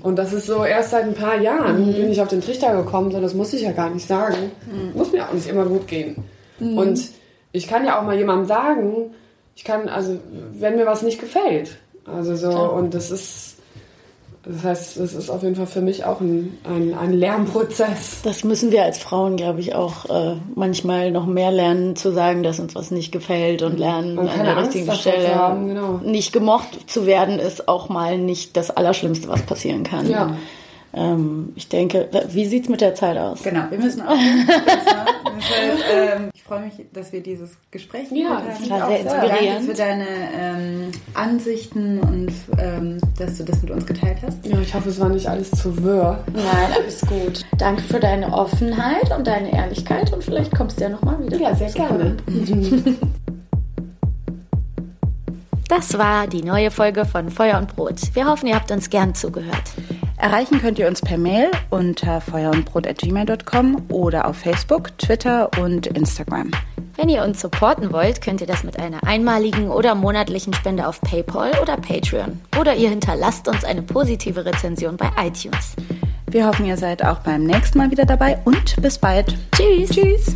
Und das ist so erst seit ein paar Jahren bin ich auf den Trichter gekommen, so das muss ich ja gar nicht sagen. Muss mir auch nicht immer gut gehen. Und ich kann ja auch mal jemandem sagen, ich kann, also wenn mir was nicht gefällt. Also so, und das ist, das heißt, das ist auf jeden Fall für mich auch ein, ein, ein Lernprozess. Das müssen wir als Frauen, glaube ich, auch äh, manchmal noch mehr lernen, zu sagen, dass uns was nicht gefällt und lernen Und an der Angst richtigen Stelle. haben, genau. Nicht gemocht zu werden, ist auch mal nicht das Allerschlimmste, was passieren kann. Ja. Ähm, ich denke, wie sieht's mit der Zeit aus? Genau, wir müssen auch. Deshalb, ähm, ich freue mich, dass wir dieses Gespräch Ja, haben. war auch sehr sehr. inspirierend. Danke für deine ähm, Ansichten und ähm, dass du das mit uns geteilt hast. Ja, ich hoffe, es war nicht alles zu wirr. Nein, alles gut. Danke für deine Offenheit und deine Ehrlichkeit und vielleicht kommst du ja nochmal wieder. Ja, sehr gerne. Das war die neue Folge von Feuer und Brot. Wir hoffen, ihr habt uns gern zugehört. Erreichen könnt ihr uns per Mail unter feuerundbrot.gmail.com oder auf Facebook, Twitter und Instagram. Wenn ihr uns supporten wollt, könnt ihr das mit einer einmaligen oder monatlichen Spende auf PayPal oder Patreon. Oder ihr hinterlasst uns eine positive Rezension bei iTunes. Wir hoffen, ihr seid auch beim nächsten Mal wieder dabei und bis bald. Tschüss! Tschüss!